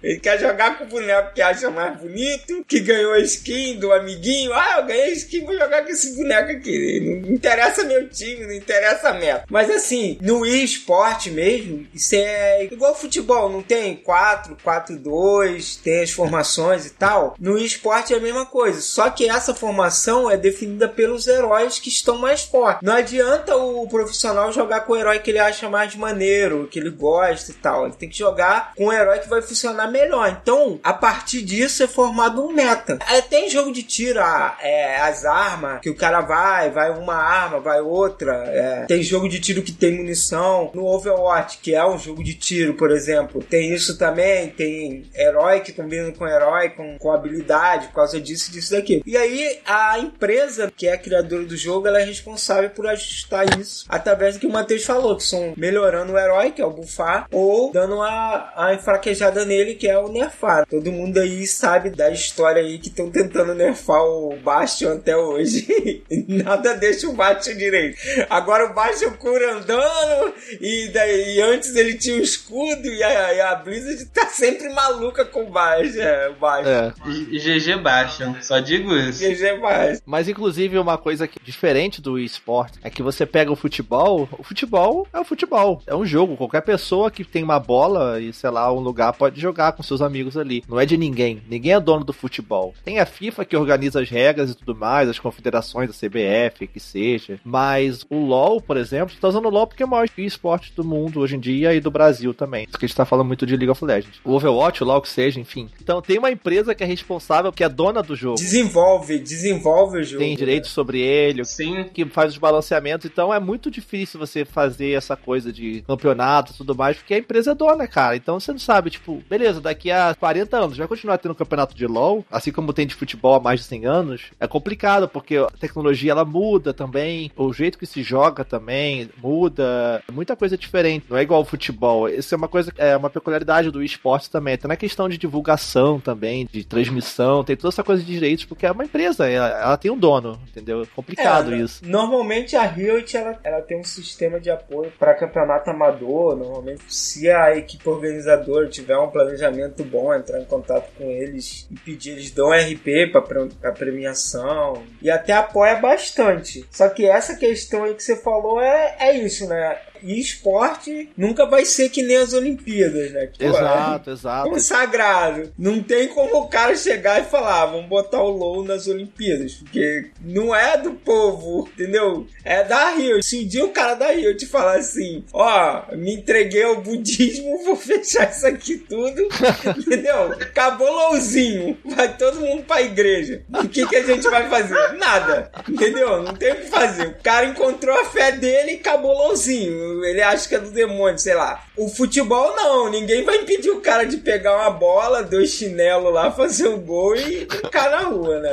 Ele quer jogar com o boneco que acha mais bonito, que ganhou a skin do amiguinho. Ah, eu ganhei a skin, vou jogar com esse boneco aqui. Não interessa meu time, não interessa a meta. Mas assim, no eSport mesmo, isso é igual futebol, não tem 4, 4, 2, tem as formações e tal. No eSport é a mesma coisa, só que essa formação é definida pelos heróis que estão mais fortes. Não adianta o profissional jogar com o herói que ele acha mais maneiro, que ele gosta e tal. Ele tem que jogar com o herói que vai funcionar melhor. Então, a partir disso é formado um meta. É, tem jogo de tiro, é, as armas, que o cara vai, vai uma arma, vai outra. É. Tem jogo de tiro que tem munição. No Overwatch, que é um jogo de tiro, por exemplo, tem isso também. Tem herói que combina com herói, com, com habilidade, por causa disso, disso daqui. E aí, a empresa que é a criadora do jogo, ela é responsável por ajustar isso através do que o Matheus falou, que são melhorando o herói, que é o buffar, ou dando a, a enfraquejada nele, que é o nerfar. Todo mundo aí sabe da história aí que estão tentando nerfar o Bastion até hoje. <laughs> Nada deixa o Bastion direito. Agora o Bastion cura andando, e, daí, e antes ele tinha o escudo, e a, e a Blizzard tá sempre maluca com o Bastion. É, o Bastion. É. E, GG Bastion, só digo isso. GG Bastion. Mas inclusive uma coisa que, diferente do esporte é que você pega o futebol, o futebol é o futebol, é um jogo. Qualquer pessoa que tem uma bola e sei lá, um lugar pode jogar com seus amigos ali. Não é de ninguém. Ninguém é dono do futebol. Tem a FIFA que organiza as regras e tudo mais, as confederações da CBF, que seja. Mas o LoL, por exemplo, tá usando o LoL porque é o maior esporte do mundo hoje em dia e do Brasil também. Isso que a gente tá falando muito de League of Legends. O Overwatch, o LoL que seja, enfim. Então tem uma empresa que é responsável, que é dona do jogo. Desenvolve, desenvolve o jogo. Tem direitos né? sobre ele, Sim. que faz os balanceamentos. Então é muito difícil você fazer essa coisa de campeonato e tudo mais, porque a empresa é dona, cara. Então você não sabe, tipo, beleza, daqui a 40 anos vai continuar tendo campeonato de LoL, assim como tem de futebol há mais de 100 anos. É complicado, porque a tecnologia ela muda também, o jeito que se joga também muda, muita coisa diferente. Não é igual ao futebol. Isso é uma coisa, é uma peculiaridade do esporte também. Tem na questão de divulgação também, de transmissão, tem toda essa coisa de direitos, porque é uma empresa, ela, ela tem um dono, entendeu? É complicado é, isso. Normalmente a Riot ela, ela tem um sistema de apoio para campeonato amador. Normalmente, se a equipe organizadora tiver um planejamento bom, entrar em contato com eles e pedir, eles dão RP para premiação e até apoia bastante. Só que essa questão aí que você falou é, é isso, né? E esporte nunca vai ser que nem as Olimpíadas, né? Pô, exato, é exato. Consagrado. Não tem como o cara chegar e falar, ah, vamos botar o low nas Olimpíadas. Porque não é do povo, entendeu? É da Rio. Se um dia o cara da Rio te falar assim, ó, oh, me entreguei ao budismo, <laughs> vou fechar isso aqui tudo, <laughs> entendeu? Acabou louzinho. Vai todo mundo pra igreja. O que, que a gente vai fazer? Nada. Entendeu? Não tem o que fazer. O cara encontrou a fé dele e acabou louzinho ele acha que é do demônio, sei lá. O futebol não, ninguém vai impedir o cara de pegar uma bola, dois chinelos lá, fazer um gol e ficar na rua, né?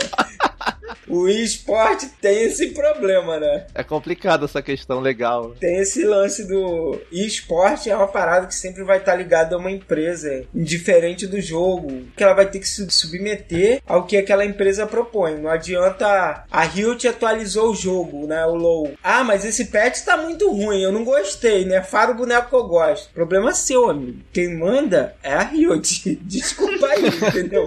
O esporte tem esse problema, né? É complicado essa questão legal. Tem esse lance do esporte é uma parada que sempre vai estar ligada a uma empresa, indiferente do jogo, que ela vai ter que se submeter ao que aquela empresa propõe. Não adianta a Riot atualizou o jogo, né? O low. Ah, mas esse patch tá muito ruim, eu não gostei, né? Fara o boneco que eu gosto. Problema seu, amigo. Quem manda é a Riot. <laughs> Desculpa aí, entendeu?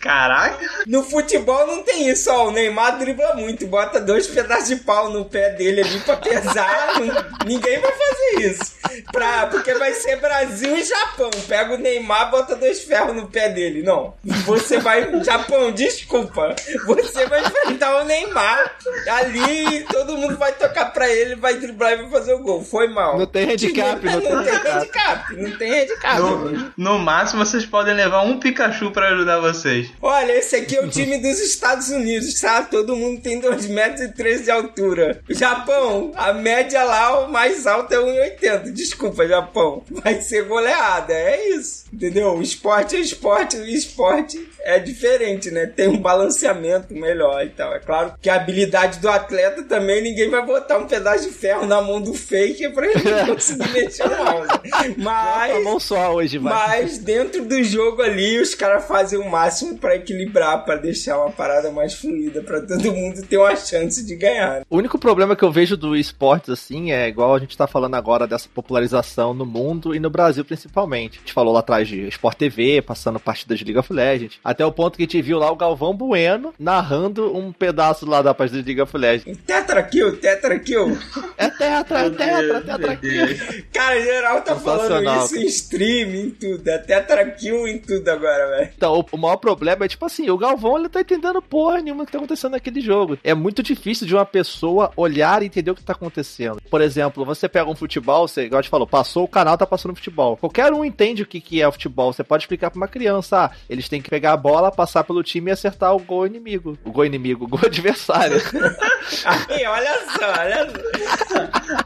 Caraca. No futebol não tem isso, ó. O Neymar dribla muito, bota dois pedaços de pau no pé dele ali pra pesar. <laughs> ninguém vai fazer isso. Pra, porque vai ser Brasil e Japão. Pega o Neymar, bota dois ferros no pé dele. Não. Você vai. Japão, desculpa. Você vai enfrentar o Neymar ali todo mundo vai tocar pra ele, vai driblar e vai fazer o gol. Foi mal. Não tem handicap, não, não tem tem handicap. Não tem handicap. No, no máximo, vocês podem levar um Pikachu pra ajudar vocês. Olha, esse aqui é o time dos Estados Unidos, tá? Todo mundo tem 2 metros e 3 de altura. Japão, a média lá, o mais alto é 1,80. Desculpa, Japão. Vai ser goleada, é isso. Entendeu? O esporte é esporte, o esporte é diferente, né? Tem um balanceamento melhor e tal. É claro que a habilidade do atleta também, ninguém vai botar um pedaço de ferro na mão do fake pra ele <laughs> conseguir mexer o mouse. Mas... Mão só hoje, vai. Mas dentro do jogo ali, os caras fazem o máximo pra equilibrar, pra deixar uma parada mais fluida, pra todo mundo ter uma chance de ganhar. O único problema que eu vejo do esportes, assim, é igual a gente tá falando agora dessa popularização no mundo e no Brasil principalmente. A gente falou lá atrás de Sport TV, passando partidas de League of Legends, até o ponto que a gente viu lá o Galvão Bueno narrando um pedaço lá da partida de League of Legends. Tetra kill, tetra kill. É tetra, é tetra, tetra kill. Cara, geral tá falando isso em stream, em tudo. É tetra kill em tudo agora, velho. Então, o maior problema é tipo assim, o Galvão ele tá entendendo porra nenhuma que tá acontecendo naquele jogo. É muito difícil de uma pessoa olhar e entender o que tá acontecendo. Por exemplo, você pega um futebol, você, igual gente falou, passou o canal, tá passando futebol. Qualquer um entende o que, que é futebol. Você pode explicar pra uma criança, ah, eles têm que pegar a bola, passar pelo time e acertar o gol inimigo. O gol inimigo, o gol <laughs> adversário. <laughs> Aí, olha só, olha só.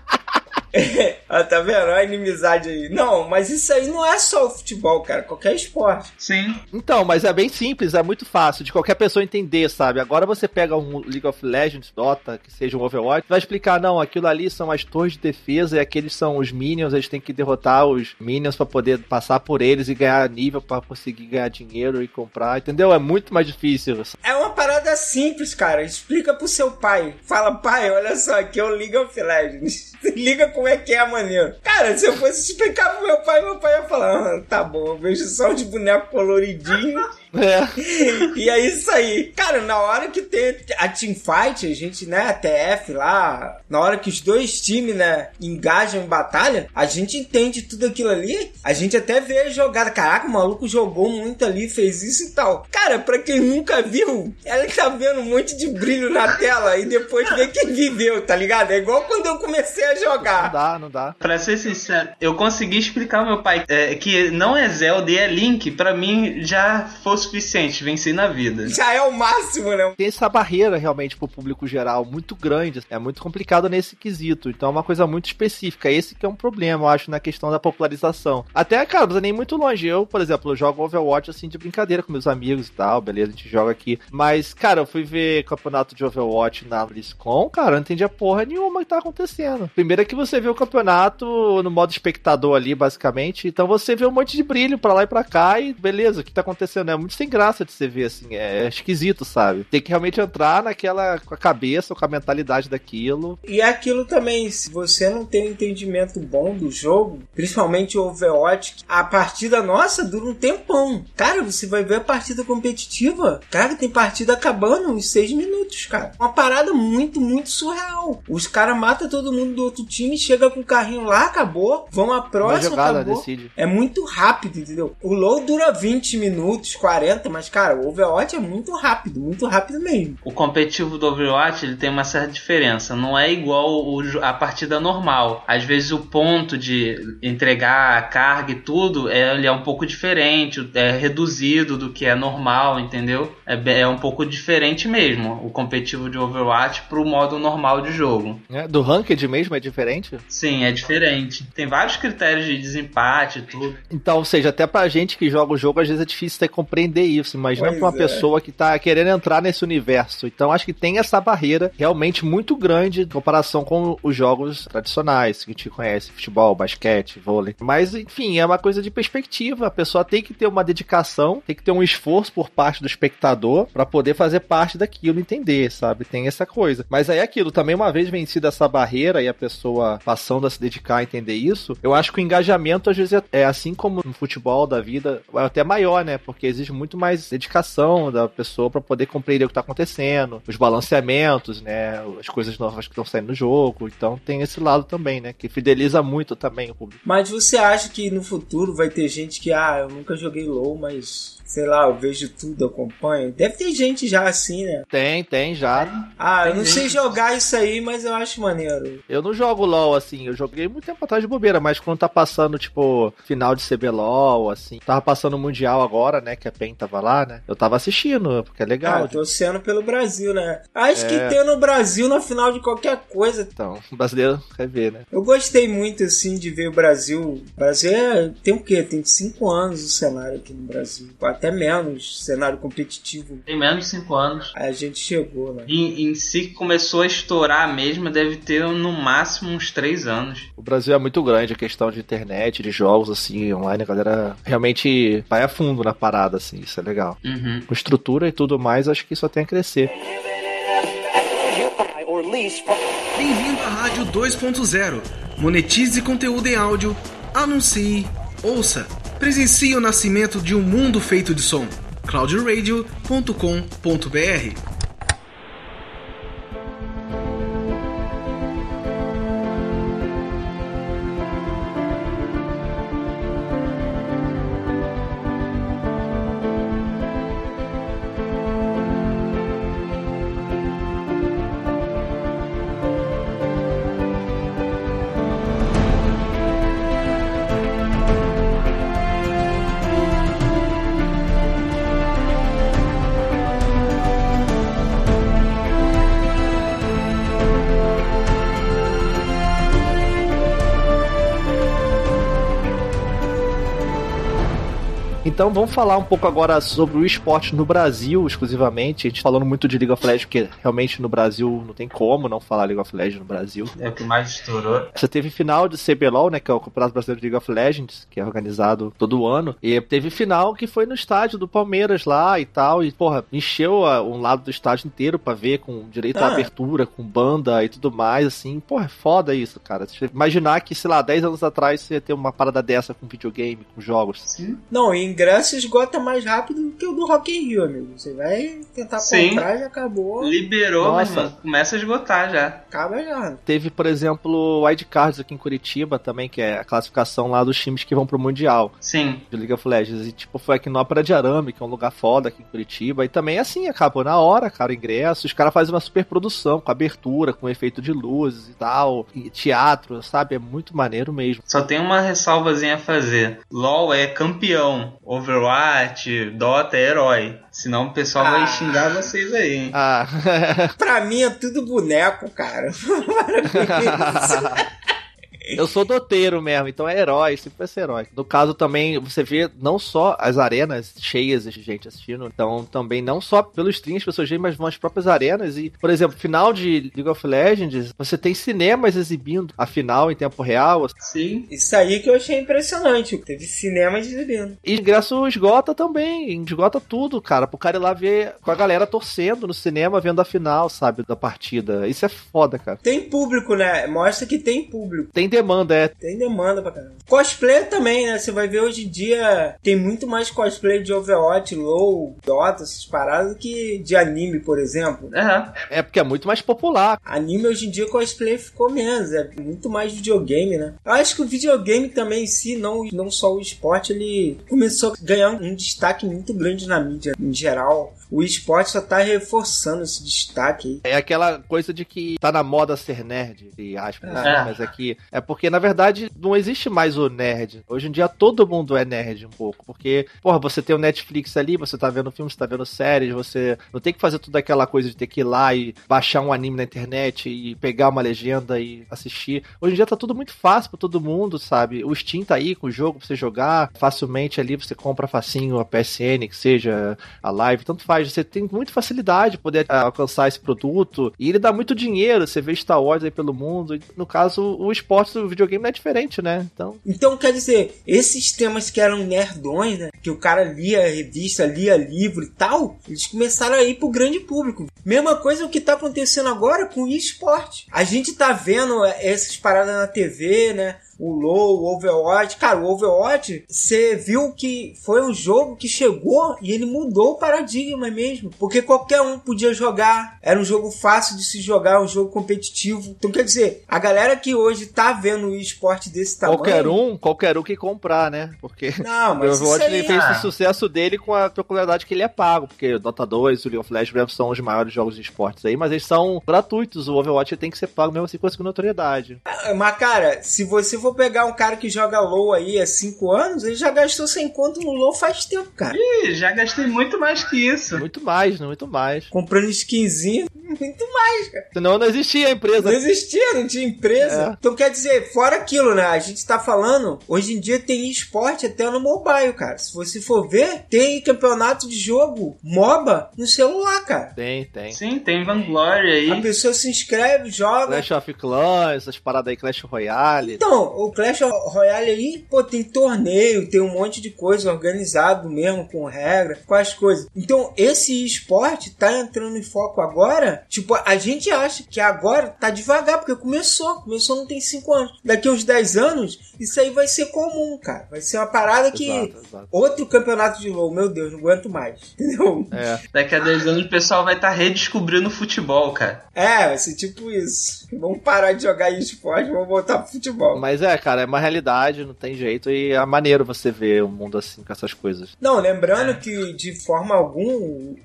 <laughs> ah, tá vendo? Olha a inimizade aí. Não, mas isso aí não é só o futebol, cara. Qualquer esporte. Sim. Então, mas é bem simples, é muito fácil de qualquer pessoa entender, sabe? Agora você pega um League of Legends, Dota, que seja um Overwatch, vai explicar, não, aquilo ali são as torres de defesa e aqueles são os minions, a gente tem que derrotar os minions para poder passar por eles e ganhar nível para conseguir ganhar dinheiro e comprar, entendeu? É muito mais difícil. É uma parada simples, cara. Explica pro seu pai. Fala, pai, olha só, aqui é o League of Legends. <laughs> Liga como é que é, maneiro. Cara, se eu fosse explicar pro meu pai, meu pai ia falar: ah, tá bom, eu vejo só de boneco coloridinho. <laughs> É. <laughs> e é isso aí. Cara, na hora que tem a teamfight, a gente, né, a TF lá, na hora que os dois times, né, engajam em batalha, a gente entende tudo aquilo ali. A gente até vê a jogada. Caraca, o maluco jogou muito ali, fez isso e tal. Cara, pra quem nunca viu, ela tá vendo um monte de brilho na tela e depois vê quem viveu, tá ligado? É igual quando eu comecei a jogar. Não dá, não dá. Pra ser sincero, eu consegui explicar ao meu pai é, que não é Zelda e é Link, pra mim já fosse suficiente, venci na vida. <laughs> Já é o máximo, né? Tem essa barreira realmente pro público geral muito grande, é muito complicado nesse quesito, então é uma coisa muito específica. Esse que é um problema, eu acho, na questão da popularização. Até, cara, não é nem muito longe. Eu, por exemplo, eu jogo Overwatch assim de brincadeira com meus amigos e tal, beleza, a gente joga aqui. Mas, cara, eu fui ver campeonato de Overwatch na BlizzCon, cara, eu não entendia porra nenhuma que tá acontecendo. Primeiro é que você vê o campeonato no modo espectador ali, basicamente, então você vê um monte de brilho pra lá e pra cá e beleza, o que tá acontecendo? É muito sem graça de você ver, assim, é esquisito, sabe? Tem que realmente entrar naquela, com a cabeça ou com a mentalidade daquilo. E é aquilo também, se você não tem um entendimento bom do jogo, principalmente o Overwatch, a partida nossa dura um tempão. Cara, você vai ver a partida competitiva, cara, tem partida acabando em seis minutos, cara. Uma parada muito, muito surreal. Os caras matam todo mundo do outro time, chega com o carrinho lá, acabou, vão à próxima, jogada, acabou. decide. É muito rápido, entendeu? O low dura 20 minutos, 40 mas, cara, o Overwatch é muito rápido, muito rápido mesmo. O competitivo do Overwatch ele tem uma certa diferença. Não é igual o, a partida normal. Às vezes o ponto de entregar a carga e tudo é, ele é um pouco diferente, é reduzido do que é normal, entendeu? É, é um pouco diferente mesmo o competitivo de Overwatch pro modo normal de jogo. É, do ranked mesmo é diferente? Sim, é diferente. Tem vários critérios de desempate e tudo. Então, ou seja, até pra gente que joga o jogo, às vezes é difícil até compreender isso. Imagina Pois pra uma é. pessoa que tá querendo entrar nesse universo. Então, acho que tem essa barreira realmente muito grande em comparação com os jogos tradicionais que a gente conhece: futebol, basquete, vôlei. Mas, enfim, é uma coisa de perspectiva. A pessoa tem que ter uma dedicação, tem que ter um esforço por parte do espectador pra poder fazer parte daquilo, entender, sabe? Tem essa coisa. Mas aí é aquilo, também uma vez vencida essa barreira e a pessoa passando a se dedicar a entender isso, eu acho que o engajamento às vezes é, é assim como no futebol da vida, é até maior, né? Porque exige muito mais dedicação da pessoa para poder compreender o que tá acontecendo, os balanceamentos, né? As coisas novas que estão saindo no jogo. Então tem esse lado também, né? Que fideliza muito também o público. Mas você acha que no futuro vai ter gente que, ah, eu nunca joguei LOL, mas sei lá, eu vejo tudo, acompanho. Deve ter gente já assim, né? Tem, tem já. Ah, eu não sei jogar isso aí, mas eu acho maneiro. Eu não jogo LOL assim, eu joguei muito tempo atrás de bobeira, mas quando tá passando, tipo, final de CBLOL, assim, tava passando o Mundial agora, né? Que a Tava lá, né? Eu tava assistindo, porque é legal. Ah, torcendo pelo Brasil, né? Acho É. que ter no Brasil na final de qualquer coisa. Então, <laughs> o brasileiro quer ver, né? Eu gostei muito, assim, de ver o Brasil. O Brasil é, tem o quê? Tem cinco anos o cenário aqui no Brasil. Até menos, cenário competitivo. Tem menos de 5 anos. Aí a gente chegou, né? E em si que começou a estourar mesmo, deve ter no máximo uns 3 anos. O Brasil é muito grande, a questão de internet, de jogos, assim, online, a galera realmente vai a fundo na parada, assim, isso é legal. Uhum. Com estrutura e tudo mais, acho que só tem a crescer. Bem-vindo à Rádio 2.0. Monetize conteúdo em áudio, anuncie, ouça, presencie o nascimento de um mundo feito de som. cloudradio.com.br Então vamos falar um pouco agora sobre o esporte no Brasil, exclusivamente. A gente falando muito de League of Legends, porque realmente no Brasil não tem como não falar League of Legends no Brasil. É o que mais estourou. Você teve final de CBLOL, né, que é o Campeonato Brasileiro de League of Legends, que é organizado todo ano. E teve final que foi no estádio do Palmeiras lá e tal. E, porra, encheu a- um lado do estádio inteiro pra ver, com direito à Ah. abertura, com banda e tudo mais, assim. Porra, é foda isso, cara. Você imaginar que, sei lá, 10 anos atrás você ia ter uma parada dessa com videogame, com jogos. Sim. Não, o ingresso esgota mais rápido que o do Rock in Rio, amigo. Você vai tentar Sim. comprar, já acabou. Liberou, Nossa. irmão. Começa a esgotar já. Acaba já. Teve, por exemplo, o Wildcards aqui em Curitiba também, que é a classificação lá dos times que vão pro Mundial Sim. de League of Legends. E, tipo, foi aqui no Ópera de Arame, que é um lugar foda aqui em Curitiba. E também, assim, acabou na hora, cara, o ingresso. Os caras fazem uma super produção, com abertura, com efeito de luzes e tal. E teatro, sabe? É muito maneiro mesmo. Só tem uma ressalvazinha a fazer. LoL é campeão. Overwatch, Dota é herói. Senão o pessoal Ah. vai xingar vocês aí, hein? Ah, Pra mim é tudo boneco, cara. <laughs> Maravilhoso. <laughs> eu sou doteiro mesmo, então é herói, sempre vai ser herói. No caso também, você vê não só as arenas cheias de gente assistindo, então também não só pelo stream as pessoas veem, mas vão as próprias arenas. E, por exemplo, final de League of Legends, você tem cinemas exibindo a final em tempo real. Sim. Isso aí que eu achei impressionante. Teve cinema exibindo. E ingresso esgota também, esgota tudo, cara. Pro cara ir lá ver com a galera torcendo no cinema, vendo a final, sabe, da partida. Isso é foda, cara. Tem público, né? Mostra que tem público. Tem demanda, é. Tem demanda pra caramba. Cosplay também, né? Você vai ver hoje em dia tem muito mais cosplay de Overwatch, LoL, Dota, essas paradas do que de anime, por exemplo. É. É porque é muito mais popular. Anime hoje em dia cosplay ficou menos, é muito mais videogame, né? Eu acho que o videogame também em si, não, não só o esporte, ele começou a ganhar um destaque muito grande na mídia em geral. O esporte só tá reforçando esse destaque aí. É aquela coisa de que tá na moda ser nerd, entre aspas, né? É. mas aqui é porque na verdade não existe mais o nerd. Hoje em dia todo mundo é nerd um pouco, porque, porra, você tem o Netflix ali, você tá vendo filmes, você tá vendo séries, você não tem que fazer toda aquela coisa de ter que ir lá e baixar um anime na internet e pegar uma legenda e assistir. Hoje em dia tá tudo muito fácil pra todo mundo, sabe? O Steam tá aí com o jogo pra você jogar facilmente ali, você compra facinho a PSN, que seja a live, tanto faz Você tem muita facilidade de poder ah, alcançar esse produto. E ele dá muito dinheiro. Você vê Star Wars aí pelo mundo. No caso, o esporte do videogame não é diferente, né? Então. Então, quer dizer, esses temas que eram nerdões, né? Que o cara lia revista, lia livro e tal, eles começaram a ir pro grande público. Mesma coisa o que tá acontecendo agora com o esporte. A gente tá vendo essas paradas na TV, né? O LoL, o Overwatch. Cara, o Overwatch, você viu que foi um jogo que chegou e ele mudou o paradigma mesmo. Porque qualquer um podia jogar. Era um jogo fácil de se jogar, um jogo competitivo. Então, quer dizer, a galera que hoje tá vendo o esporte desse tamanho. Qualquer um, qualquer um que comprar, né? Porque Não, mas <laughs> o Overwatch aí, ele fez ah. o sucesso dele com a peculiaridade que ele é pago. Porque o Dota 2 e o League of Legends são os maiores jogos de esportes aí, mas eles são gratuitos. O Overwatch tem que ser pago mesmo assim conseguir notoriedade. Ah, Mas, cara, se você for pegar um cara que joga LoL aí há 5 anos, ele já gastou sem conto no LoL faz tempo, cara. Ih, já gastei muito mais que isso. Muito mais, né? Muito mais. Comprando skinzinho, <laughs> muito mais, cara. Senão não existia a empresa. Não existia, não tinha empresa. É. Então quer dizer, fora aquilo, né? A gente tá falando, hoje em dia tem esporte até no mobile, cara. Se você for ver, tem campeonato de jogo MOBA no celular, cara. Tem, tem. Sim, tem Vanglória A aí. pessoa se inscreve, joga. Clash of Clans, essas paradas aí, Clash Royale. Então, o Clash Royale aí, pô, tem torneio, tem um monte de coisa organizado mesmo, com regra, com as coisas. Então, esse esporte tá entrando em foco agora. Tipo, a gente acha que agora tá devagar, porque começou. Começou não tem 5 anos. Daqui uns 10 anos, isso aí vai ser comum, cara. Vai ser uma parada que. Exato, exato. Outro campeonato de LOL, meu Deus, não aguento mais. <laughs> Entendeu? É. Daqui a 10 anos o pessoal vai estar redescobrindo o futebol, cara. É, vai ser tipo isso. Vamos parar de jogar esporte, vamos voltar pro futebol. Mas é, cara, é uma realidade, não tem jeito. E é maneiro você ver o mundo assim, com essas coisas. Não, lembrando que de forma alguma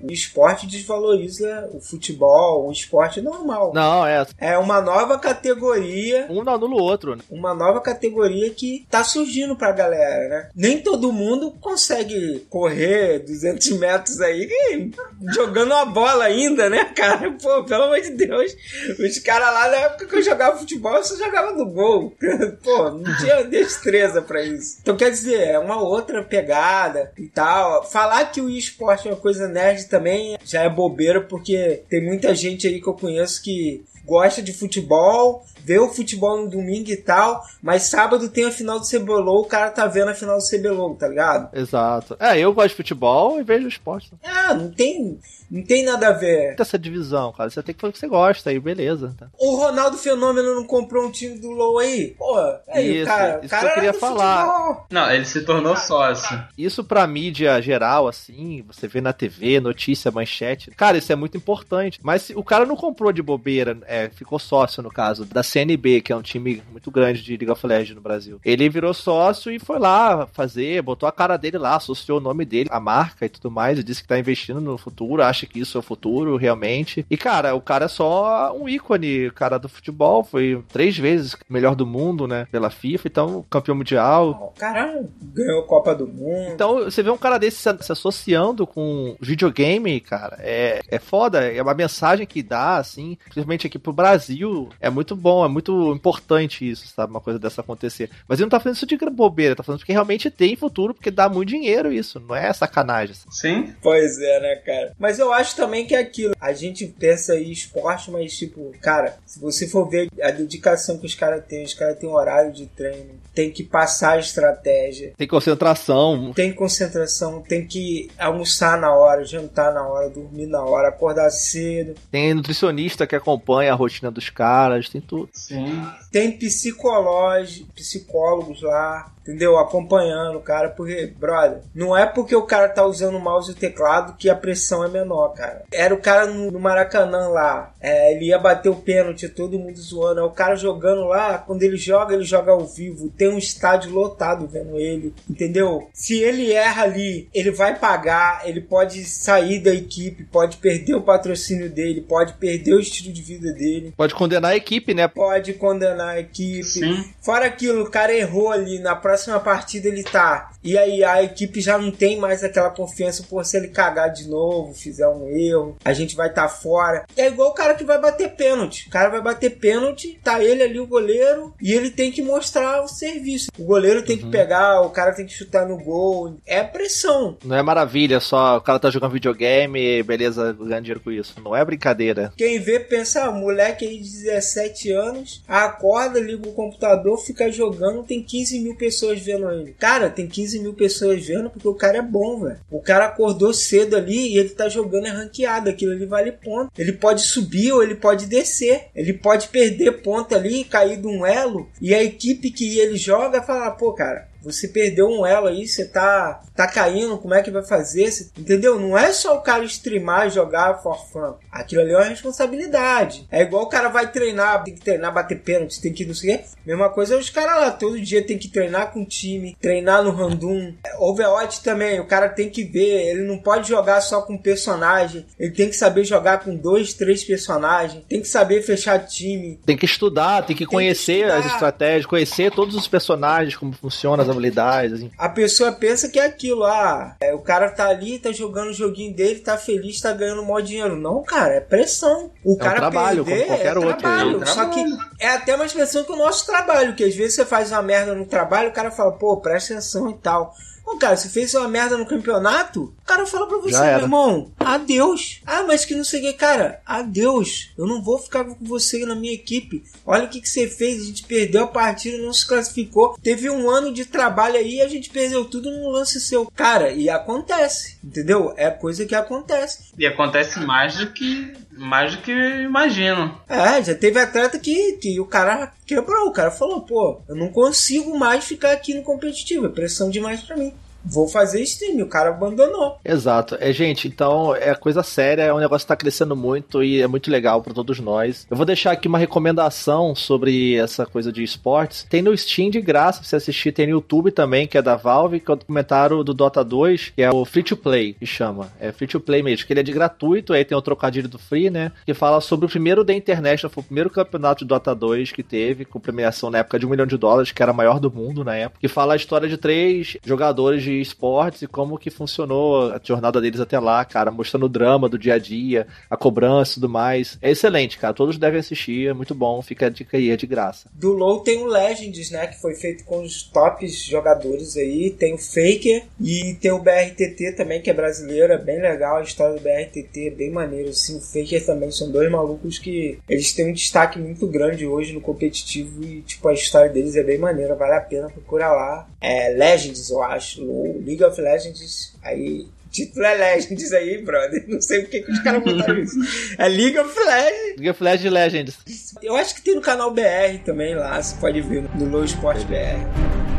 o esporte desvaloriza o futebol, o esporte normal. Não, é. É uma nova categoria, Um não anula o outro, né? uma nova categoria que tá surgindo pra galera, né? Nem todo mundo consegue correr 200 metros aí <laughs> jogando a bola ainda, né, cara? Pô, pelo amor de Deus. Os caras lá na época que eu jogava futebol, eu só jogava no gol. <laughs> Pô, não tinha destreza pra isso. Então, quer dizer, é uma outra pegada e tal. Falar que o esporte é uma coisa nerd também já é bobeira, porque tem muita gente aí que eu conheço que gosta de futebol, vê o futebol no domingo e tal, mas sábado tem a final do CBLOL, o cara tá vendo a final do CBLOL, tá ligado? Exato. É, eu gosto de futebol e vejo esporte. É, não tem, não tem nada a ver. Essa divisão, cara. Você tem que fazer o que você gosta aí, beleza. Tá? O Ronaldo Fenômeno não comprou um time do LoL aí? Pô, aí Isso, o cara, isso o cara que eu queria era do falar. futebol. Não, ele se tornou sócio. Isso pra mídia geral, assim, você vê na TV, notícia, manchete. Cara, isso é muito importante. Mas se- o cara não comprou de bobeira, é, ficou sócio, no caso, da CNB, que é um time muito grande de League of Legends no Brasil. Ele virou sócio e foi lá fazer, botou a cara dele lá, associou o nome dele, a marca e tudo mais, e disse que tá investindo no futuro, acha que isso é o futuro, realmente. E, cara, o cara é só um ícone, o cara do futebol, foi três vezes melhor do mundo, né, pela FIFA, então campeão mundial, O cara ganhou a Copa do Mundo. então, você vê um cara desse se, se associando com videogame, cara, é, é foda. É uma mensagem que dá, assim, principalmente aqui pro Brasil, é muito bom, é muito importante isso, sabe? Uma coisa dessa acontecer. Mas ele não tá fazendo isso de bobeira, tá falando porque realmente tem futuro, porque dá muito dinheiro isso, não é sacanagem. assim. Sim? Pois é, né, cara? Mas eu acho também que é aquilo. A gente pensa em esporte, mas, tipo, cara, se você for ver a dedicação que os caras têm, os caras têm horário de treino, tem que passar a estratégia, Tem concentração, tem concentração, tem que almoçar na hora, jantar na hora, dormir na hora, acordar cedo. tem nutricionista que acompanha a rotina dos caras, tem tudo. Sim. Tem psicológico, psicólogos lá, entendeu? Acompanhando o cara, porque, brother, não é porque o cara tá usando o mouse e o teclado que a pressão é menor, cara. Era o cara no, no Maracanã lá, é, ele ia bater o pênalti, todo mundo zoando. É o cara jogando lá, quando ele joga, ele joga ao vivo. Tem um estádio lotado vendo ele, entendeu? Se ele erra ali, ele vai pagar, ele pode sair da equipe, pode perder o patrocínio dele, pode perder o estilo de vida dele. Pode condenar a equipe, né? pode condenar a equipe. Sim. Fora aquilo, o cara errou ali, na próxima partida ele tá. E aí a equipe já não tem mais aquela confiança por se ele cagar de novo, fizer um erro, a gente vai estar tá fora. É igual o cara que vai bater pênalti. O cara vai bater pênalti, tá ele ali, o goleiro, e ele tem que mostrar o serviço. O goleiro tem que pegar, o cara tem que chutar no gol. É pressão. Não é maravilha só o cara tá jogando videogame, beleza, ganhando dinheiro com isso. Não é brincadeira. Quem vê pensa, ah, moleque aí de 17 anos, acorda, liga o computador, fica jogando, tem 15 mil pessoas vendo ele. Cara, tem 15 mil pessoas vendo porque o cara é bom, velho. O cara acordou cedo ali e ele tá jogando é ranqueado. Aquilo ali vale ponto. Ele pode subir ou ele pode descer. Ele pode perder ponto ali cair de um elo. E a equipe que ele joga fala, pô, cara, você perdeu um elo aí, você tá, tá caindo, como é que vai fazer? Você, entendeu? Não é só o cara streamar e jogar for fun. Aquilo ali é uma responsabilidade. É igual o cara vai treinar, tem que treinar, bater pênalti, tem que não sei o quê. Mesma coisa os caras lá, todo dia tem que treinar com o time, treinar no random. Overwatch também, o cara tem que ver, ele não pode jogar só com personagem, ele tem que saber jogar com dois, três personagens, tem que saber fechar time. Tem que estudar, tem que que conhecer estudar. as estratégias, conhecer todos os personagens, como funcionam as habilidades. assim. A pessoa pensa que é aquilo, ah, é, o cara tá ali, tá jogando o joguinho dele, tá feliz, tá ganhando mó dinheiro. Não, cara, é pressão. O cara trabalho, perder como qualquer é outro. Trabalho. É um Só que é até mais pressão que o nosso trabalho, que às vezes você faz uma merda no trabalho, o cara fala, pô, presta atenção e tal. Ô, cara, você fez uma merda no campeonato, o cara fala pra você, meu irmão, adeus. Ah, mas que não sei o que, cara, adeus. Eu não vou ficar com você na minha equipe. Olha o que, que você fez, a gente perdeu a partida, não se classificou. Teve um ano de trabalho aí e a gente perdeu tudo num lance seu. Cara, e acontece, entendeu? É coisa que acontece. E acontece mais do que mais do que imagino. É, já teve atleta que, que o cara quebrou. O cara falou, pô, eu não consigo mais ficar aqui no competitivo, é pressão demais pra mim. Vou fazer stream, o cara abandonou. Exato. É, gente, então é coisa séria, é um negócio que tá crescendo muito e é muito legal pra todos nós. Eu vou deixar aqui uma recomendação sobre essa coisa de esportes. Tem no Steam de graça pra você assistir, tem no YouTube também, que é da Valve, que é o documentário do Dota 2, que é o Free to Play, que chama. É Free to Play mesmo, que ele é de gratuito, aí tem o trocadilho do Free, né? Que fala sobre o primeiro da internet, foi o primeiro campeonato de Dota 2 que teve, com premiação na época de um milhão de dólares, que era a maior do mundo na época, que fala a história de três jogadores de esportes e como que funcionou a jornada deles até lá, cara, mostrando o drama do dia a dia, a cobrança e tudo mais. É excelente, cara, todos devem assistir, é muito bom, fica a dica aí, é de graça. Do LoL tem o Legends, né? Que foi feito com os tops jogadores aí. Tem o Faker e tem o BRTT também, que é brasileiro. É bem legal a história do BRTT, é bem maneiro. Assim, o Faker também são dois malucos que eles têm um destaque muito grande hoje no competitivo e, tipo, a história deles é bem maneira. Vale a pena procurar lá. É Legends, eu acho. League of Legends. Aí. Título é Legends aí, brother. Não sei porque que os caras botaram isso. É League of Legends. League of Legends Legends. Eu acho que tem no canal BR também lá, você pode ver no Low Sport BR.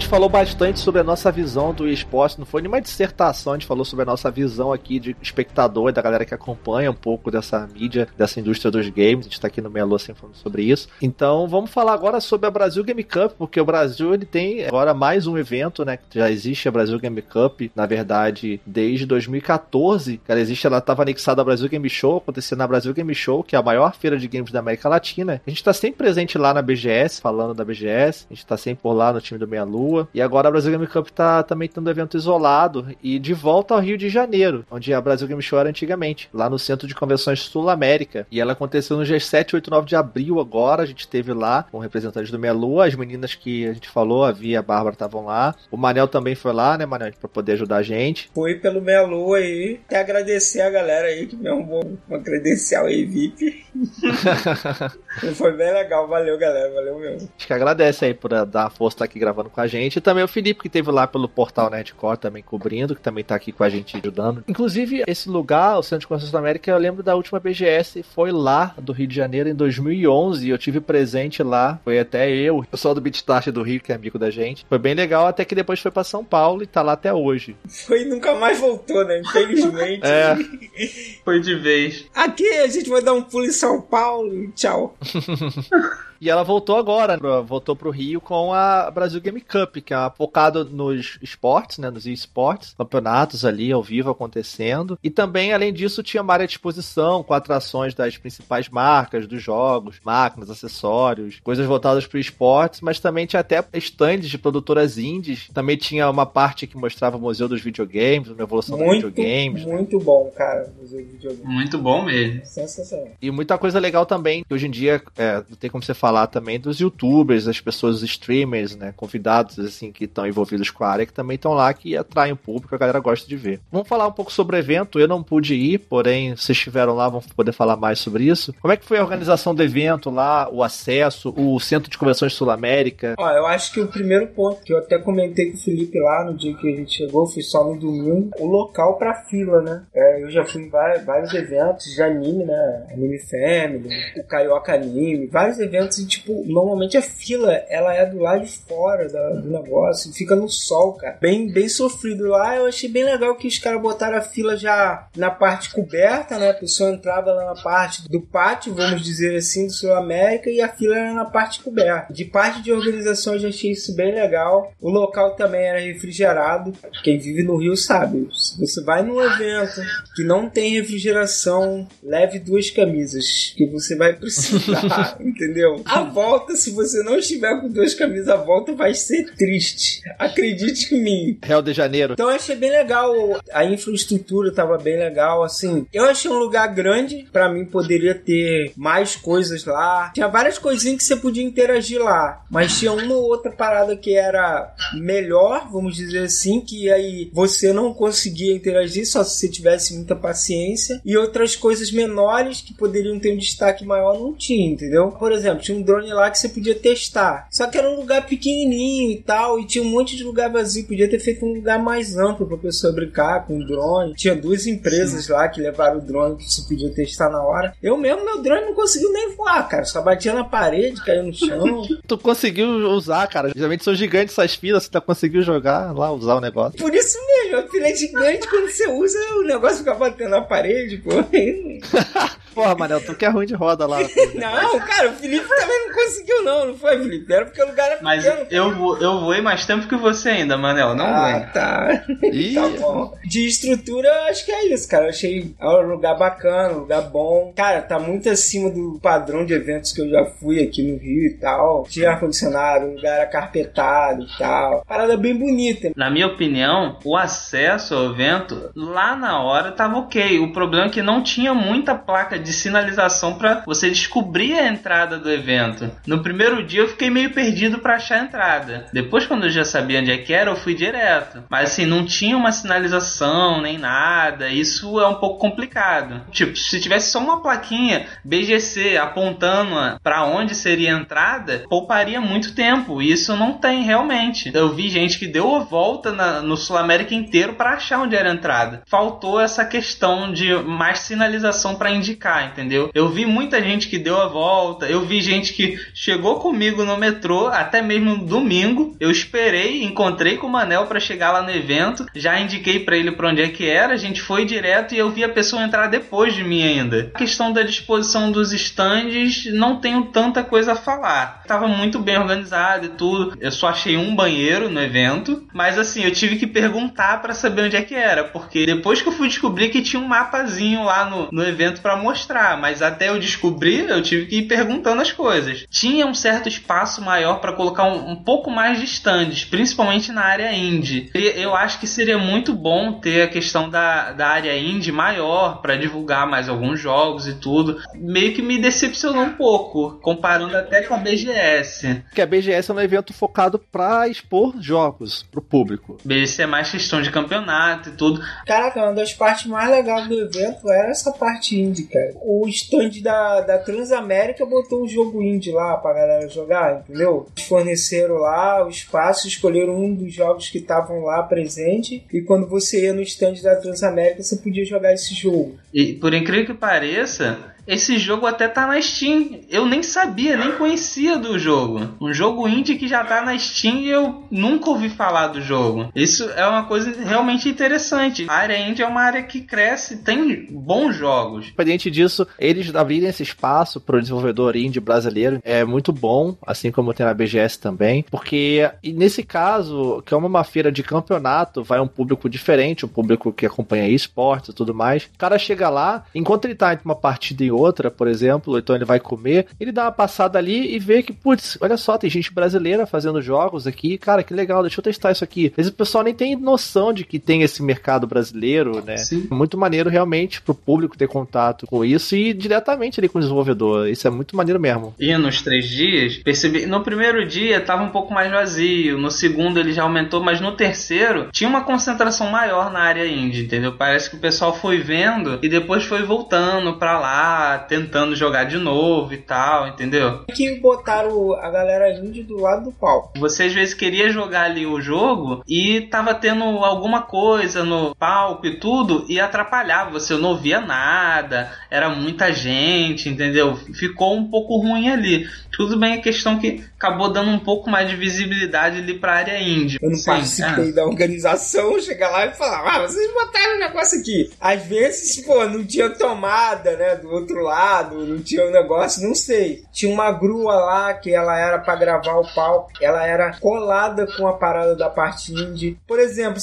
Gente falou bastante sobre a nossa visão do esporte, não foi nenhuma dissertação, a gente falou sobre a nossa visão aqui de espectador, da galera que acompanha um pouco dessa mídia, dessa indústria dos games, a gente tá aqui no Lua sempre falando sobre isso. Então vamos falar agora sobre a Brasil Game Cup, porque o Brasil ele tem agora mais um evento, né, já existe a Brasil Game Cup, na verdade, desde 2014, que ela existe, ela estava anexada ao Brasil Game Show, acontecendo na Brasil Game Show, que é a maior feira de games da América Latina. A gente tá sempre presente lá na BGS, falando da BGS, a gente tá sempre por lá no time do Meia Lua. E agora a Brasil Game Cup tá também tendo evento isolado e de volta ao Rio de Janeiro, onde a Brasil Game Show era antigamente, lá no Centro de Convenções Sul América. E ela aconteceu nos dias 7, 8 e 9 de abril agora, a gente teve lá com representantes do Meia Lua, as meninas que a gente falou, a Via e a Bárbara estavam lá. O Manel também foi lá, né, Manel, pra poder ajudar a gente. Foi pelo Meia Lua aí. E agradecer a galera aí que me arrumou uma credencial aí VIP. <laughs> Foi bem legal, valeu galera, valeu mesmo. Acho que agradece aí por eh, dar a força estar aqui gravando com a gente. E também o Felipe, que teve lá pelo portal Nerdcore também cobrindo, que também tá aqui com a gente ajudando. Inclusive, esse lugar, o Centro de Convenções da América, eu lembro da última BGS, foi lá do Rio de Janeiro em 2011. E eu tive presente lá. Foi até eu, o pessoal do Beatstart do Rio, que é amigo da gente. Foi bem legal, até que depois foi para São Paulo e tá lá até hoje. Foi e nunca mais voltou, né? Infelizmente. É. <laughs> Foi de vez. Aqui a gente vai dar um pulo em São Paulo e tchau. <laughs> E ela voltou agora, né? voltou pro Rio com a Brasil Game Cup, que é focado nos esportes, né, nos esportes, campeonatos ali ao vivo acontecendo. E também, além disso, tinha uma área de exposição com atrações das principais marcas dos jogos, máquinas, acessórios, coisas voltadas para esportes, mas também tinha até stands de produtoras indies. Também tinha uma parte que mostrava o Museu dos Videogames, uma evolução muito, dos videogames. Muito bom, cara, o Museu dos Videogames. Muito bom mesmo. Sensacional. E muita coisa legal também, que hoje em dia é, não tem como você falar também dos youtubers, das pessoas, streamers, né? Convidados, assim, que estão envolvidos com a área, que também estão lá, que atraem o público, a galera gosta de ver. Vamos falar um pouco sobre o evento. Eu não pude ir, porém, vocês estiveram lá, vão poder falar mais sobre isso. Como é que foi a organização do evento lá, o acesso, o Centro de Convenções Sul-América? Ó, eu acho que o primeiro ponto que eu até comentei com o Felipe lá no dia que a gente chegou, foi só no domingo, o local pra fila, né? É, eu já fui em vários, vários eventos de anime, né? Anime Family, o Carioca Anime, vários eventos e, tipo, normalmente a fila, ela é do lado de fora da, do negócio, fica no sol, cara. Bem, bem sofrido lá. Eu achei bem legal que os caras botaram a fila já na parte coberta, né? A pessoa entrava lá na parte do pátio, vamos dizer assim, do Sul América, e a fila era na parte coberta. De parte de organização, eu já achei isso bem legal. O local também era refrigerado. Quem vive no Rio sabe. Se você vai num evento que não tem refrigeração, leve duas camisas, que você vai precisar, <laughs> entendeu? A volta, se você não estiver com duas camisas, a volta vai ser triste. Acredite em mim. Rio de Janeiro. Então eu achei bem legal. A infraestrutura tava bem legal, assim. Eu achei um lugar grande. Pra mim poderia ter mais coisas lá. Tinha várias coisinhas que você podia interagir lá. Mas tinha uma ou outra parada que era melhor, vamos dizer assim, que aí você não conseguia interagir só se você tivesse muita paciência. E outras coisas menores que poderiam ter um destaque maior não tinha, entendeu? Por exemplo, tinha um drone lá que você podia testar. Só que era um lugar pequenininho e tal, e tinha um monte de lugar vazio. Podia ter feito um lugar mais amplo pra pessoa brincar com o drone. Tinha duas empresas Sim. lá que levaram o drone que você podia testar na hora. Eu mesmo, meu drone não conseguiu nem voar, cara. Só batia na parede, caiu no chão. <laughs> tu conseguiu usar, cara. Geralmente são gigantes essas filas, você tá conseguiu jogar lá, usar o negócio. Por isso mesmo, a fila é gigante, quando você usa, o negócio fica batendo na parede, pô. <laughs> Porra, Manel, tu que é ruim de roda lá. <laughs> não, cara, o Felipe também não conseguiu, não, não foi, Felipe? Era porque o lugar era Mas pequeno, eu, eu voei mais tempo que você ainda, Manel, não ah, voei. tá. Ih. tá bom. De estrutura, acho que é isso, cara. Eu achei um lugar bacana, um lugar bom. Cara, tá muito acima do padrão de eventos que eu já fui aqui no Rio e tal. Tinha ar-condicionado, o lugar era carpetado e tal. Parada bem bonita. Na minha opinião, o acesso ao evento, lá na hora, tava ok. O problema é que não tinha muita placa de sinalização para você descobrir a entrada do evento. No primeiro dia eu fiquei meio perdido para achar a entrada. Depois, quando eu já sabia onde é que era, eu fui direto. Mas assim, não tinha uma sinalização nem nada. Isso é um pouco complicado. Tipo, se tivesse só uma plaquinha BGC apontando para onde seria a entrada, pouparia muito tempo. E isso não tem realmente. Eu vi gente que deu a volta na, no Sul América inteiro para achar onde era a entrada. Faltou essa questão de mais sinalização para indicar, entendeu? Eu vi muita gente que deu a volta, eu vi gente que chegou comigo no metrô, até mesmo no domingo. Eu esperei, encontrei com o Manel para chegar lá no evento, já indiquei para ele para onde é que era, a gente foi direto e eu vi a pessoa entrar depois de mim ainda. A questão da disposição dos stands, não tenho tanta coisa a falar. Tava muito bem organizado e tudo. Eu só achei um banheiro no evento, mas assim, eu tive que perguntar para saber onde é que era, porque depois que eu fui descobrir que tinha um mapazinho lá no, no evento para mostrar, mas até eu descobrir, eu tive que ir perguntando as coisas. Tinha um certo espaço maior para colocar um, um, pouco mais de stands, principalmente na área indie. E eu acho que seria muito bom ter a questão da, da área indie maior para divulgar mais alguns jogos e tudo. Meio que me decepcionou um pouco, comparando até com a BGS. Que a BGS é um evento focado para expor jogos pro público. BGS é mais questão de campeonato e tudo. Caraca, uma das partes mais legais do evento era essa parte indie, cara. O stand da, da Transamérica botou um jogo indie lá pra galera jogar, entendeu? Forneceram lá o espaço, escolheram um dos jogos que estavam lá presente e quando você ia no stand da Transamérica você podia jogar esse jogo. E por incrível que pareça, esse jogo até tá na Steam. Eu nem sabia, nem conhecia do jogo. Um jogo indie que já tá na Steam e eu nunca ouvi falar do jogo. Isso é uma coisa realmente interessante. A área indie é uma área que cresce, tem bons jogos. Independente disso, eles abrirem esse espaço para o desenvolvedor indie brasileiro é muito bom, assim como tem na BGS também, porque nesse caso, que é uma feira de campeonato, vai um público diferente, um público que acompanha esportes e tudo mais. O cara chega lá, enquanto ele tá entre uma partida e outra, por exemplo, então ele vai comer, ele dá uma passada ali e vê que, putz, olha só, tem gente brasileira fazendo jogos aqui, cara, que legal, deixa eu testar isso aqui. Às vezes o pessoal nem tem noção de que tem esse mercado brasileiro, né? Sim. Muito maneiro realmente pro público ter contato com isso e diretamente ali com o desenvolvedor. Isso é muito maneiro mesmo. E nos três dias, percebi, no primeiro dia tava um pouco mais vazio, no segundo ele já aumentou, mas no terceiro tinha uma concentração maior na área indie, entendeu? Parece que o pessoal foi vendo e depois foi voltando pra lá, tentando jogar de novo e tal, entendeu? Que botaram a galera indie do lado do palco. Você às vezes queria jogar ali o jogo e tava tendo alguma coisa no palco e tudo e atrapalhava, você não via nada, era muita gente, entendeu? Ficou um pouco ruim ali. Tudo bem a questão que acabou dando um pouco mais de visibilidade ali pra área indie. Eu não Sim, participei é. da organização, <laughs> chegar lá e falar, ah, vocês botaram um negócio aqui. Às vezes, pô, não tinha tomada, né, do outro lado, não tinha um negócio, não sei. Tinha uma grua lá que ela era para gravar o palco, ela era colada com a parada da parte indie. Por exemplo,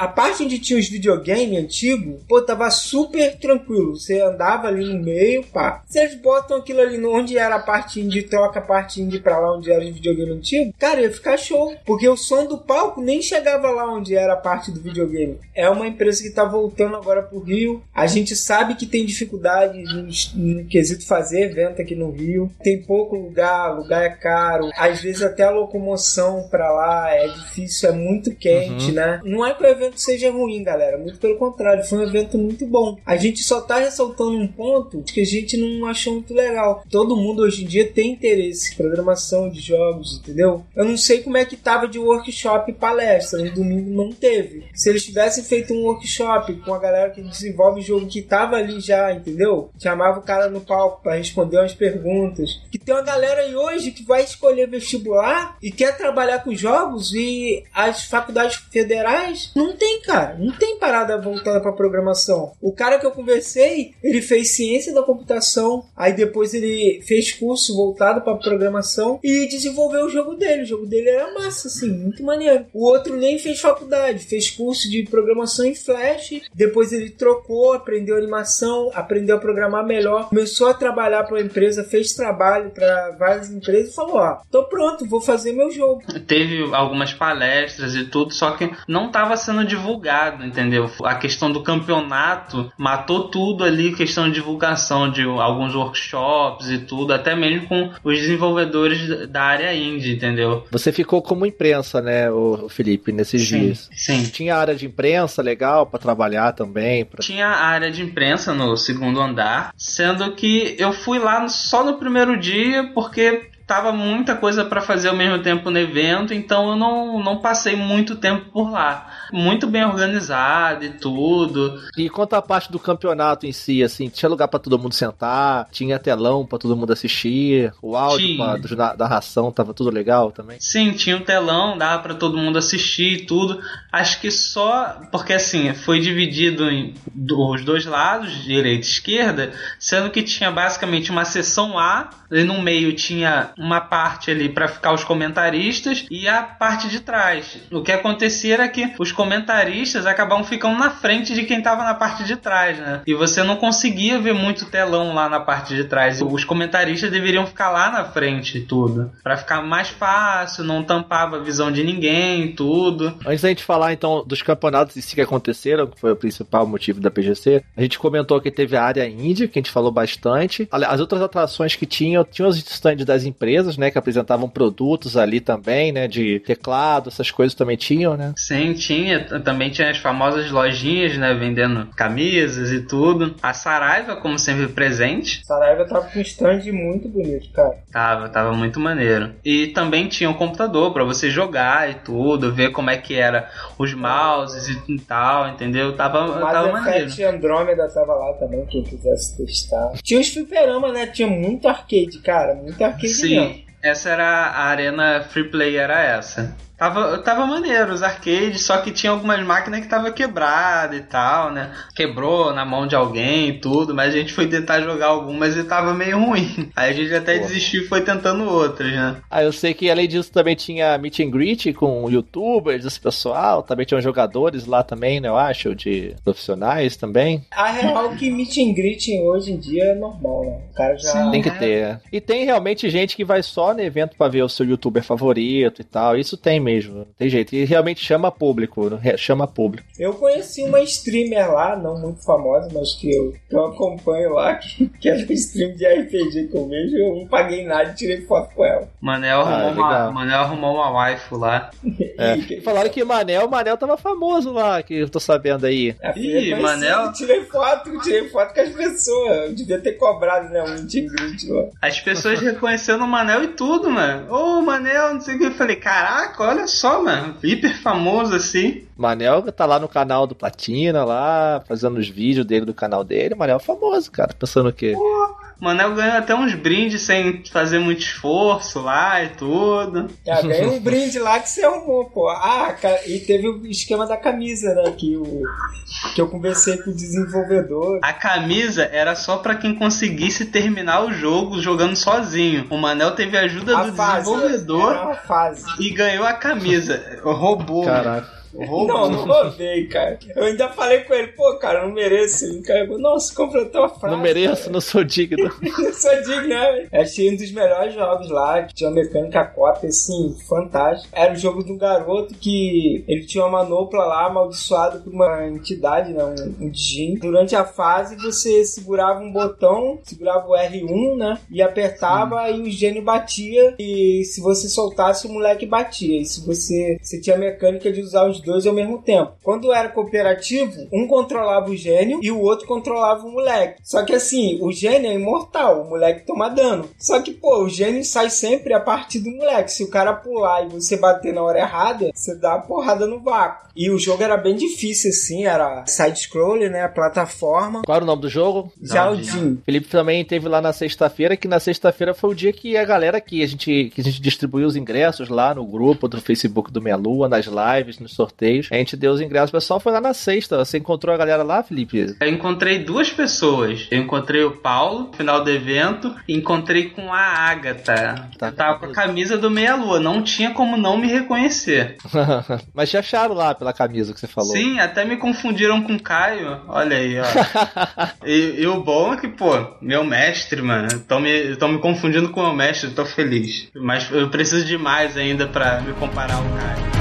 a parte onde tinha os videogames antigos, pô, tava super tranquilo. Você andava ali no meio, pá. Eles botam aquilo ali onde era a parte indie, troca a parte indie pra lá onde era o videogame antigo, cara, ia ficar show. Porque o som do palco nem chegava lá onde era a parte do videogame. É uma empresa que tá voltando agora pro Rio. A gente sabe que tem dificuldade no, quesito fazer evento aqui no Rio. Tem pouco lugar, lugar é caro. Às vezes até a locomoção pra lá é difícil, é muito quente, uhum. né? Não é que o evento seja ruim, galera. Muito pelo contrário, foi um evento muito bom. A gente só tá ressaltando um ponto que a gente não achou muito legal. Todo mundo hoje em dia tem interesse em programação de jogos, entendeu? Eu não sei como é que tava de workshop e palestra. No domingo não teve. Se eles tivessem feito um workshop com a galera que desenvolve jogo que tava ali já, entendeu? Chamava o cara no palco para responder umas perguntas. Que tem uma galera aí hoje que vai escolher vestibular e quer trabalhar com jogos e as faculdades federais não tem, cara. Não tem parada voltada para programação. O cara que eu conversei, ele fez ciência da computação, aí depois ele fez curso voltado para programação e desenvolveu o jogo dele. O jogo dele era massa, assim, muito maneiro. O outro nem fez faculdade, fez curso de programação em Flash, depois ele trocou, aprendeu animação, aprendeu a programar melhor, começou a trabalhar para uma empresa, fez trabalho para várias empresas e falou: Ó, tô pronto, vou fazer meu jogo. Teve algumas palestras e tudo, só que não estava sendo divulgado, entendeu? A questão do campeonato matou tudo ali, questão de divulgação de alguns workshops e tudo, até mesmo com os desenvolvedores da área indie, entendeu? Você ficou como imprensa, né, o Felipe, nesses sim, dias. Sim. Tinha área de imprensa legal para trabalhar também. Pra... Tinha área de imprensa no segundo andar, sendo que eu fui lá só no primeiro dia porque tava muita coisa para fazer ao mesmo tempo no evento, então eu não, não passei muito tempo por lá. Muito bem organizado e tudo. E quanto à parte do campeonato em si, assim, tinha lugar para todo mundo sentar, tinha telão para todo mundo assistir, o áudio pra, da, da ração tava tudo legal também? Sim, tinha um telão, dava para todo mundo assistir e tudo. Acho que só porque assim, foi dividido em os dois lados, direita e esquerda, sendo que tinha basicamente uma seção A, e no meio tinha uma parte ali para ficar os comentaristas e a parte de trás. O que acontecia era que os comentaristas acabavam ficando na frente de quem estava na parte de trás, né? E você não conseguia ver muito telão lá na parte de trás. Os comentaristas deveriam ficar lá na frente tudo, para ficar mais fácil, não tampava a visão de ninguém, tudo. Antes da gente falar então dos campeonatos em si que aconteceram, que foi o principal motivo da PGC, a gente comentou que teve a área índia, que a gente falou bastante. As outras atrações que tinham tinha, tinha os stands das empresas, né, que apresentavam produtos ali também, né, de teclado, essas coisas também tinham, né? Sim, tinha. Também tinha as famosas lojinhas, né, vendendo camisas e tudo. A Saraiva, como sempre, presente. Saraiva tava com um stand muito bonito, cara. Tava, tava muito maneiro. E também tinha um computador para você jogar e tudo, ver como é que era os mouses e tal, entendeu? Tava, O tava maneiro. Effect Andromeda tava lá também, quem quisesse testar. Tinha os fliperama, né? Tinha muito arcade, cara. Muito arcade mesmo. Sim, essa era a arena free play, era essa. Tava, tava maneiro os arcades, só que tinha algumas máquinas que tava quebrada e tal, né? Quebrou na mão de alguém e tudo, mas a gente foi tentar jogar algumas e tava meio ruim. <laughs> Aí a gente até desistiu e foi tentando outras, né? Ah, eu sei que além disso também tinha meet and greet com youtubers, esse pessoal, também tinham jogadores lá também, né, eu acho, de profissionais também. A real é que meet and greeting hoje em dia é normal, né? O cara já. Sim. Tem que É. ter. E tem realmente gente que vai só no evento pra ver o seu youtuber favorito e tal. Isso tem mesmo, não tem jeito. E realmente chama público, né? chama público. Eu conheci uma streamer lá, não muito famosa, mas que eu, que eu acompanho lá, que, <laughs> que era stream de RPG que eu vejo. Eu não paguei nada e tirei foto com ela. Manel Ah, arrumou, uma, legal. Manel arrumou uma waifu lá. <laughs> É. E- Falaram que Manel, Manel tava famoso lá, que eu tô sabendo aí. A Ih, Manel. Tirei foto, tirei foto com as pessoas. Eu devia ter cobrado, né? Um lá. As pessoas reconhecendo o Manel e tudo, mano. Ô, Manel, não sei o que. Eu falei, caraca, olha só, mano. Hiper famoso assim. Manel tá lá no canal do Platina, lá, fazendo os vídeos dele do canal dele. Manel é famoso, cara. Pensando o quê? Manel ganhou até uns brindes sem fazer muito esforço lá e tudo. É, ganhei um brinde lá que você arrumou, pô. Ah, e teve o esquema da camisa, né? Que, o, que eu conversei com o desenvolvedor. A camisa era só pra quem conseguisse terminar o jogo jogando sozinho. O Manel teve a ajuda A do fase. desenvolvedor e ganhou a camisa. Roubou. Caraca. Não, não roubei, cara. Eu ainda falei com ele, pô, cara, eu não mereço. Ele carregou, nossa, completou a frase. Não mereço, não sou digno. <laughs> Eu sou digno, né? Achei um dos melhores jogos lá, que tinha uma mecânica cópia, assim, fantástico. Era o jogo de um garoto que ele tinha uma manopla lá, amaldiçoado por uma entidade, né? Um, um djinn. Durante a fase, você segurava um botão, segurava o R1, né? E apertava e o gênio batia. E se você soltasse, o moleque batia. E se você, você tinha a mecânica de usar os dois ao mesmo tempo. Quando era cooperativo, um controlava o gênio e o outro controlava o moleque. Só que assim, o gênio é imortal, o moleque toma dano. Só que, pô, o gênio sai sempre a partir do moleque. Se o cara pular e você bater na hora errada, você dá uma porrada no vácuo. E o jogo era bem difícil, assim, era side-scroller, né? Plataforma. Qual era o nome do jogo? Jaldin. Felipe também teve lá na sexta-feira, que na sexta-feira foi o dia que a galera que a gente, que a gente distribuiu os ingressos lá no grupo do Facebook do Meia Lua, nas lives, nos sorteios. A gente deu os ingressos, o pessoal foi lá na sexta. Você encontrou a galera lá, Felipe? Eu encontrei duas pessoas. Eu encontrei o Paulo, no final do evento, e encontrei com a Agatha. Tá. Eu tava com a camisa do Meia Lua, não tinha como não me reconhecer. <laughs> Mas te acharam lá pela camisa que você falou. Sim, até me confundiram com o Caio. Olha aí, ó. <laughs> e, e o bom é que, pô, meu mestre, mano, estão me, tão me confundindo com o meu mestre, tô feliz. Mas eu preciso de mais ainda pra me comparar ao Caio.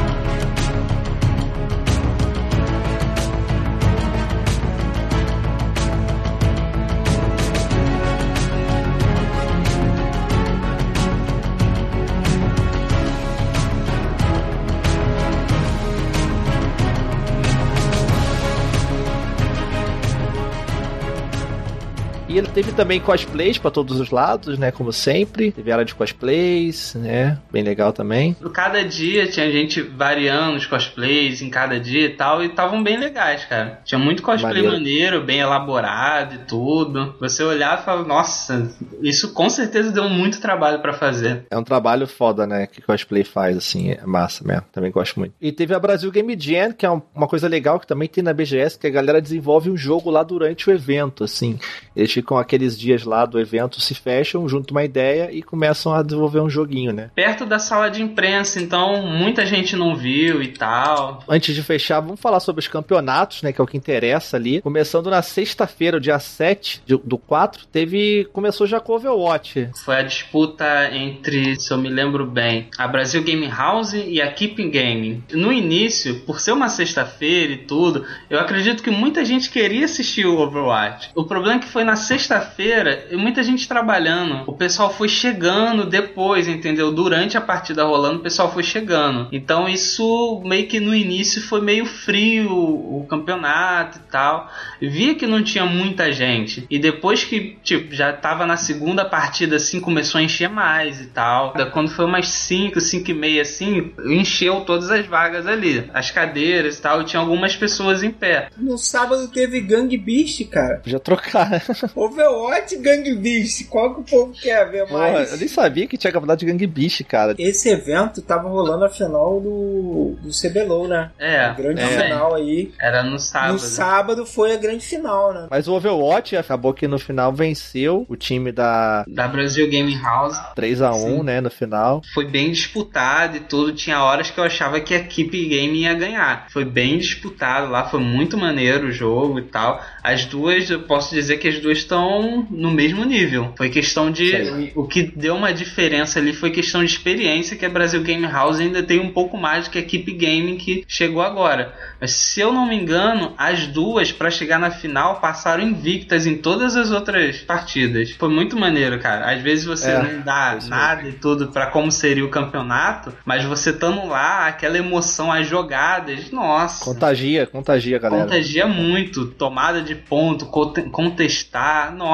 E ele teve também cosplays pra todos os lados, né? Como sempre. Teve área de cosplays, né? Bem legal também. Cada dia tinha gente variando os cosplays em cada dia e tal, e estavam bem legais, cara. Tinha muito cosplay Maneiro. maneiro, bem elaborado e tudo. Você olhava e falava, nossa, isso com certeza deu muito trabalho pra fazer. É um trabalho foda, né? Que cosplay faz, assim, é massa mesmo. Também gosto muito. E teve a Brasil Game Jam, que é um- uma coisa legal que também tem na BGS, que a galera desenvolve um jogo lá durante o evento, assim. Eles ficam aqueles dias lá do evento, se fecham, juntam uma ideia e começam a desenvolver um joguinho, né? Perto da sala de imprensa, então muita gente não viu e tal. Antes de fechar, vamos falar sobre os campeonatos, né? Que é o que interessa ali. Começando na sexta-feira, dia 7 de- do 4, teve. Começou já com o Overwatch. Foi a disputa entre, se eu me lembro bem, a Brasil Game House e a Keeping Gaming. No início, por ser uma sexta-feira e tudo, eu acredito que muita gente queria assistir o Overwatch. O problema é que foi na sexta-feira, muita gente trabalhando. O pessoal foi chegando depois, entendeu? Durante a partida rolando, o pessoal foi chegando. Então isso meio que no início foi meio frio o campeonato e tal. Via que não tinha muita gente. E depois que, tipo, já tava na segunda partida assim, começou a encher mais e tal. Quando foi umas 5, 5 e meia assim, encheu todas as vagas ali. As cadeiras e tal, e tinha algumas pessoas em pé. No sábado teve Gang Beast, cara. Podia trocar. Overwatch Gang Beast. Qual que o povo quer ver Porra, mais? eu nem sabia que tinha campeonato de Gang Beast, cara. Esse evento tava rolando a final do, do CBLOL, né? É, A grande é. final aí. Era no sábado. No sábado foi a grande final, né? Mas o Overwatch acabou que no final venceu o time da Da Brasil Gaming House. 3x1, Sim. né, no final. Foi bem disputado e tudo. Tinha horas que eu achava que a equipe game ia ganhar. Foi bem disputado lá, foi muito maneiro o jogo e tal. As duas, eu posso dizer que as duas estão no mesmo nível. Foi questão de. O que deu uma diferença ali foi questão de experiência, que a Brasil Game House ainda tem um pouco mais do que a equipe gaming que chegou agora. Mas se eu não me engano, as duas, para chegar na final, passaram invictas em todas as outras partidas. Foi muito maneiro, cara. Às vezes você É, não dá isso nada e tudo para como seria o campeonato, mas você estando lá, aquela emoção, as jogadas, nossa. Contagia, contagia, galera. Contagia muito, tomada de ponto, conte- contestar, nossa,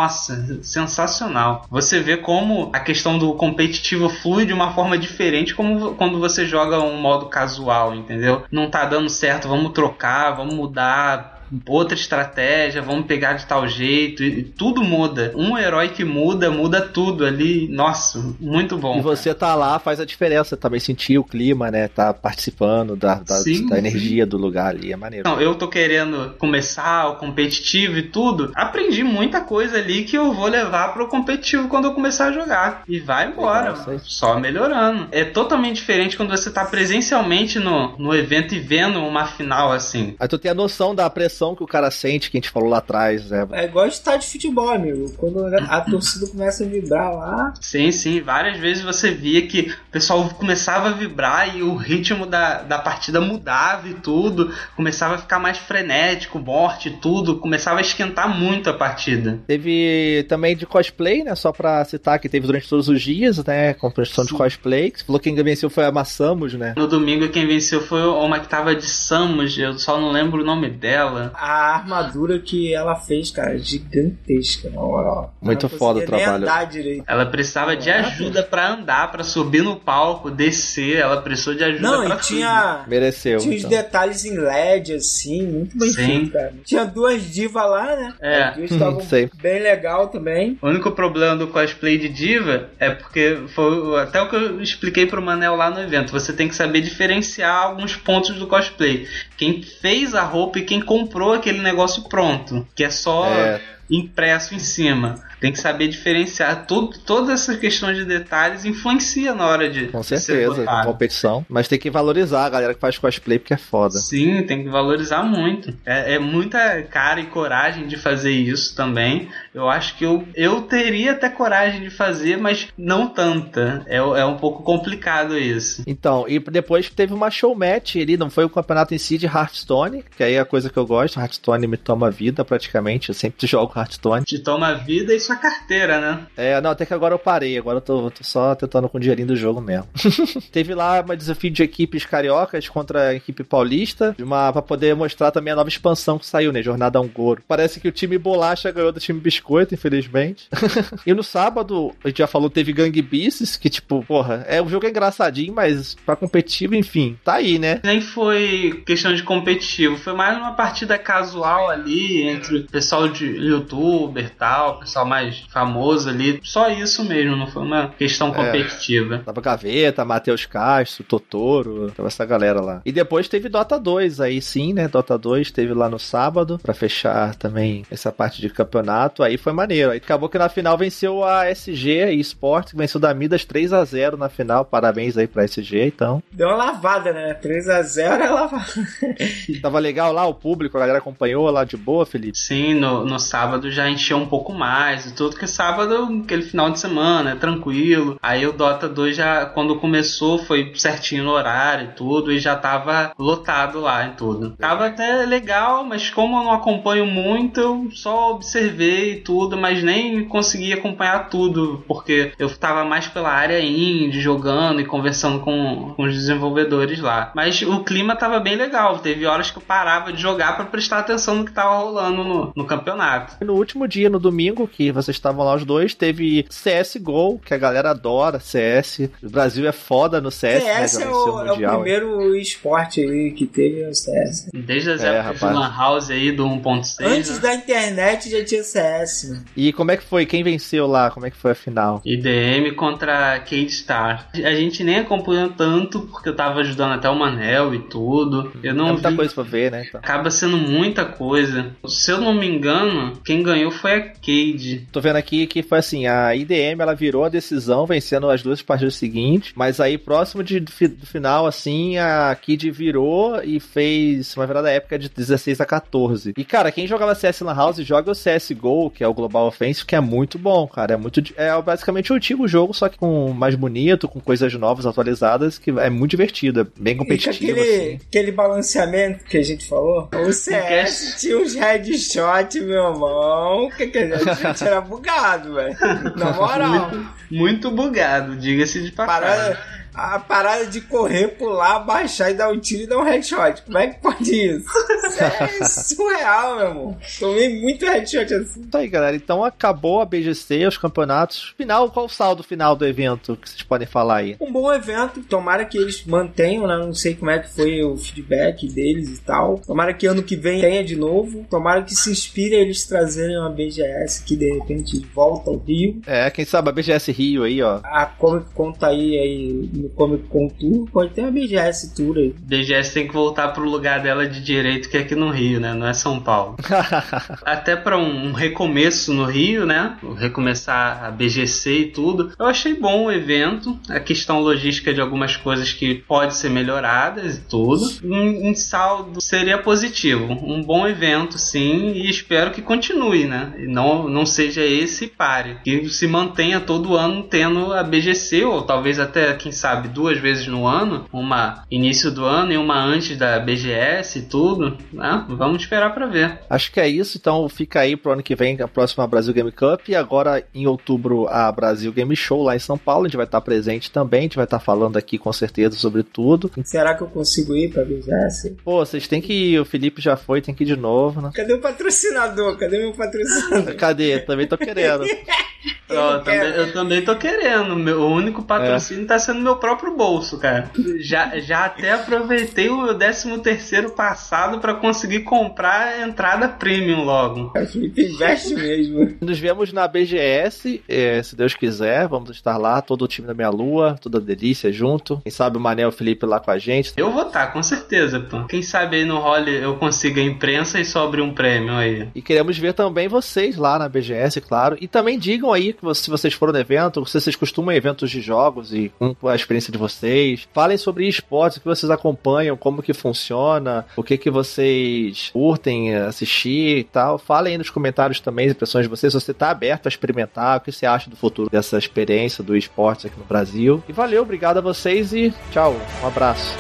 sensacional. Você vê como a questão do competitivo flui de uma forma diferente como quando você joga um modo casual, entendeu? Não tá dando certo, vamos trocar, vamos mudar outra estratégia, vamos pegar de tal jeito, e, tudo muda. Um herói que muda, muda tudo ali. Nossa, muito bom. E você tá lá faz a diferença, também sentir o clima, né? Tá participando da, da, Sim, da sim. energia do lugar ali, é maneiro. Não, eu tô querendo começar o competitivo e tudo. Aprendi muita coisa ali que eu vou levar pro competitivo quando eu começar a jogar. E vai embora, Legal, aí. só melhorando. É totalmente diferente quando você tá presencialmente no, no evento e vendo uma final assim. Aí tu tem a noção da pressão que o cara sente, que a gente falou lá atrás, né? É igual estádio de futebol, amigo. Quando a torcida começa a vibrar lá. Sim, sim, várias vezes você via que o pessoal começava a vibrar e o ritmo da, da partida mudava e tudo, começava a ficar mais frenético, morte e tudo, começava a esquentar muito a partida. Teve também de cosplay, né? Só pra citar que teve durante todos os dias, né? Competição de cosplay. Que você falou que quem venceu foi a Massamos, né? No domingo quem venceu foi uma que tava de Samus, eu só não lembro o nome dela. A armadura que ela fez, cara, gigantesca, na moral. Muito foda o trabalho. andar direito. Ela precisava de ajuda pra andar, pra subir no palco, descer, ela precisou de ajuda Não, pra e tinha. Mereceu. Tinha os então. detalhes em LED, assim, muito bem Sim. feito, cara. Tinha duas divas lá, né? É. As duas estavam Sei. bem legal também. O único problema do cosplay de diva é porque foi até o que eu expliquei pro Manel lá no evento. Você tem que saber diferenciar alguns pontos do cosplay. Quem fez a roupa e quem comprou aquele negócio pronto, que é só É. impresso em cima. Tem que saber diferenciar. Tudo, toda essa questão de detalhes influencia na hora de Com de certeza, botado. competição. Mas tem que valorizar a galera que faz cosplay porque é foda. Sim, tem que valorizar muito. É, é muita cara e coragem de fazer isso também. Eu acho que eu, eu teria até coragem de fazer, mas não tanta. É, é um pouco complicado isso. Então, e depois teve uma show match ali, não foi o campeonato em si de Hearthstone, que aí é a coisa que eu gosto. Hearthstone me toma vida praticamente, eu sempre jogo Hearthstone. Te toma vida e sua carteira, né? É, não, até que agora eu parei, agora eu tô, tô só tentando com o dinheirinho do jogo mesmo. <laughs> Teve lá um desafio de equipes cariocas contra a equipe paulista, uma, pra poder mostrar também a nova expansão que saiu, né? Jornada um Goro. Parece que o time Bolacha ganhou do time Biscoito, infelizmente. <laughs> e no sábado, a gente já falou, teve Gang Beasts, que tipo, porra, é, o jogo é engraçadinho, mas pra competitivo, enfim, tá aí, né? Nem foi questão de competitivo, foi mais uma partida casual ali entre o pessoal de youtuber e tal, pessoal mais famoso ali. Só isso mesmo, não foi uma questão competitiva. Tava Gaveta, Matheus Castro, Totoro, tava essa galera lá. E depois teve Dota 2, aí sim, né? Dota 2 teve lá no sábado, pra fechar também essa parte de campeonato. Aí foi maneiro. Aí acabou que na final venceu a SG Esportes, que venceu da Midas 3 a 0 na final. Parabéns aí pra SG, então. Deu uma lavada, né? 3x0 é lavada. <laughs> Tava legal lá, o público, a galera acompanhou lá de boa, Felipe. Sim, no, no sábado sábado já encheu um pouco mais tudo, que sábado, aquele final de semana, é tranquilo. Aí o Dota 2 já, quando começou, foi certinho no horário e tudo, e já tava lotado lá e tudo. Tava até legal, mas como eu não acompanho muito, eu só observei tudo, mas nem consegui acompanhar tudo, porque eu tava mais pela área indie, jogando e conversando com, com os desenvolvedores lá. Mas o clima tava bem legal, teve horas que eu parava de jogar para prestar atenção no que tava rolando no, no campeonato. No último dia, no domingo, que vocês estavam lá os dois, teve CSGO, que a galera adora CS. O Brasil é foda no CS, CS né? é, Já o, venceu é o Mundial. primeiro esporte aí que teve o CS. Desde as É, épocas rapaz. do Lan House aí, do 1.6. Antes né? da internet já tinha CS. né? E como é que foi? Quem venceu lá? Como é que foi a final? IDM contra Cade Star. A gente nem acompanhou tanto porque eu tava ajudando até o Manel e tudo. Eu não é muita vi- coisa pra ver, né? Então. Acaba sendo muita coisa. Se eu não me engano, quem ganhou foi a Cade. Tô vendo aqui que foi assim, a IDM ela virou a decisão vencendo as duas partidas seguintes, mas aí próximo de, do fi- do final assim, a Kid virou e fez uma virada épica de 16 a 14. E cara, quem jogava CS na House joga o CS:GO, que é o Global Offensive, que é muito bom, cara, é muito é basicamente o antigo jogo, só que com mais bonito, com coisas novas, atualizadas, que é muito divertido, é bem com competitivo aquele, assim. aquele balanceamento que a gente falou, o CS tinha uns headshot, meu irmão, que aquele headshot era bugado, velho. <laughs> Na moral. Muito bugado, diga-se de passagem. Parada, a parada de correr, pular, baixar e dar um tiro e dar um headshot. Como é que pode isso? Isso é surreal, meu irmão. Tomei muito headshot assim. Isso aí, galera. Então acabou a BGC, os campeonatos. Final, qual o saldo final do evento que vocês podem falar aí? Um bom evento, tomara que eles mantenham, né? Não sei como é que foi o feedback deles e tal. Tomara que ano que vem tenha de novo. Tomara que se inspire a eles trazerem uma BGS que de repente volta ao Rio. É, quem sabe a BGS Rio aí, ó. A Comic Con tá aí, aí no Comic Con Tour. Pode ter uma BGS Tour aí. BGS tem que voltar pro lugar dela de direito, que é aqui no Rio, né? Não é São Paulo. <laughs> Até pra um, um recomeço no Rio, né? Recomeçar a BGC e tudo. Eu achei bom o evento. A questão logística de algumas coisas que pode ser melhoradas e tudo. Em, em saldo seria positivo. Um bom evento, sim, e espero que continue, né? E não, não seja esse e pare. Que se mantenha todo ano tendo a BGC, ou talvez até, quem sabe, duas vezes no ano. Uma início do ano e uma antes da BGS e tudo. Né? Vamos esperar pra ver. Acho que é isso, então fica aí pro ano que vem a próxima Brasil Game Cup e agora em outubro a Brasil Game Show lá em São Paulo, a gente vai estar presente também, a gente vai estar falando aqui com certeza sobre tudo. Será que eu consigo ir pra BGS? Pô, vocês têm que ir, o Felipe já foi, tem que ir de novo, né? Cadê o patrocinador? Cadê meu patrocinador? <laughs> Cadê? Também tô querendo. <laughs> Ó, eu, também, eu também tô querendo. Meu, o único patrocínio tá sendo meu próprio bolso, cara. Já, já até aproveitei o meu 13 terceiro passado pra conseguir comprar a entrada premium logo. Investe mesmo. Nos vemos na BGS, é, se Deus quiser, vamos estar lá, todo o time da Meia Lua, toda a delícia junto. Quem sabe o Manel e o Felipe lá com a gente. Eu vou estar, com certeza, pô. Quem sabe aí no role eu consiga a imprensa e sobre um prêmio aí. E queremos ver também vocês lá na BGS, claro. E também digam aí que se vocês foram no evento, se vocês costumam em eventos de jogos e com a experiência de vocês. Falem sobre esportes, que vocês acompanham, como que funciona, o que que vocês curtem assistir e tal. Falem aí nos comentários também as impressões de vocês, se você tá aberto a experimentar, o que você acha do futuro dessa experiência do esporte aqui no Brasil. E valeu, obrigado a vocês e tchau, um abraço.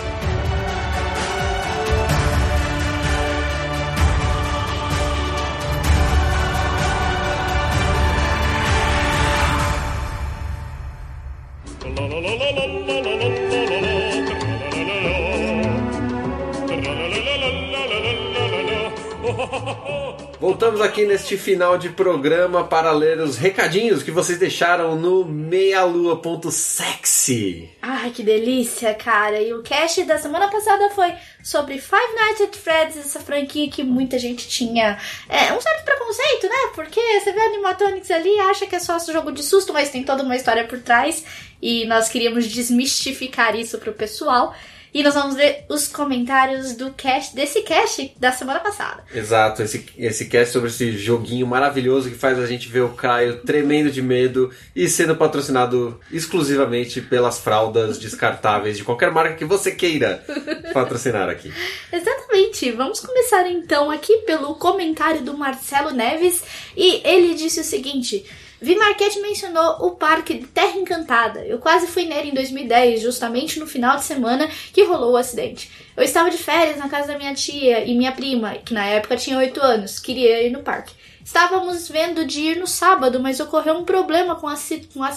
Voltamos aqui neste final de programa para ler os recadinhos que vocês deixaram no meialua.sexy. Ai, que delícia, cara. E o cast da semana passada foi sobre Five Nights at Freddy's, essa franquia que muita gente tinha é, um certo preconceito, né? Porque você vê Animatronics ali e acha que é só jogo de susto, mas tem toda uma história por trás. E nós queríamos desmistificar isso pro pessoal. E nós vamos ler os comentários do cast, desse cast da semana passada. Exato, esse, esse cast sobre esse joguinho maravilhoso que faz a gente ver o Caio tremendo de medo e sendo patrocinado exclusivamente pelas fraldas descartáveis de qualquer marca que você queira patrocinar aqui. <laughs> Exatamente. Vamos começar então aqui pelo comentário do Marcelo Neves. E ele disse o seguinte. Vi Marquette mencionou o parque de Terra Encantada. Eu quase fui nele em 2010, justamente no final de semana que rolou o acidente. Eu estava de férias na casa da minha tia e minha prima, que na época tinha 8 anos, queria ir no parque. Estávamos vendo de ir no sábado, mas ocorreu um problema com a, com a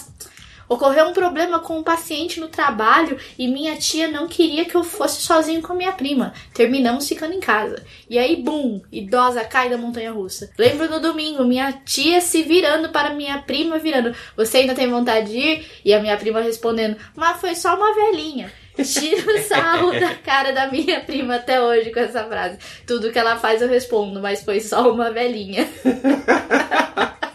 Ocorreu um problema com um paciente no trabalho e minha tia não queria que eu fosse sozinho com a minha prima. Terminamos ficando em casa. E aí, bum, idosa cai da montanha russa. Lembro no domingo, minha tia se virando para minha prima, virando: Você ainda tem vontade de ir? E a minha prima respondendo: Mas foi só uma velhinha. Tiro o <laughs> sarro da cara da minha prima até hoje com essa frase. Tudo que ela faz eu respondo, mas foi só uma velhinha. <laughs>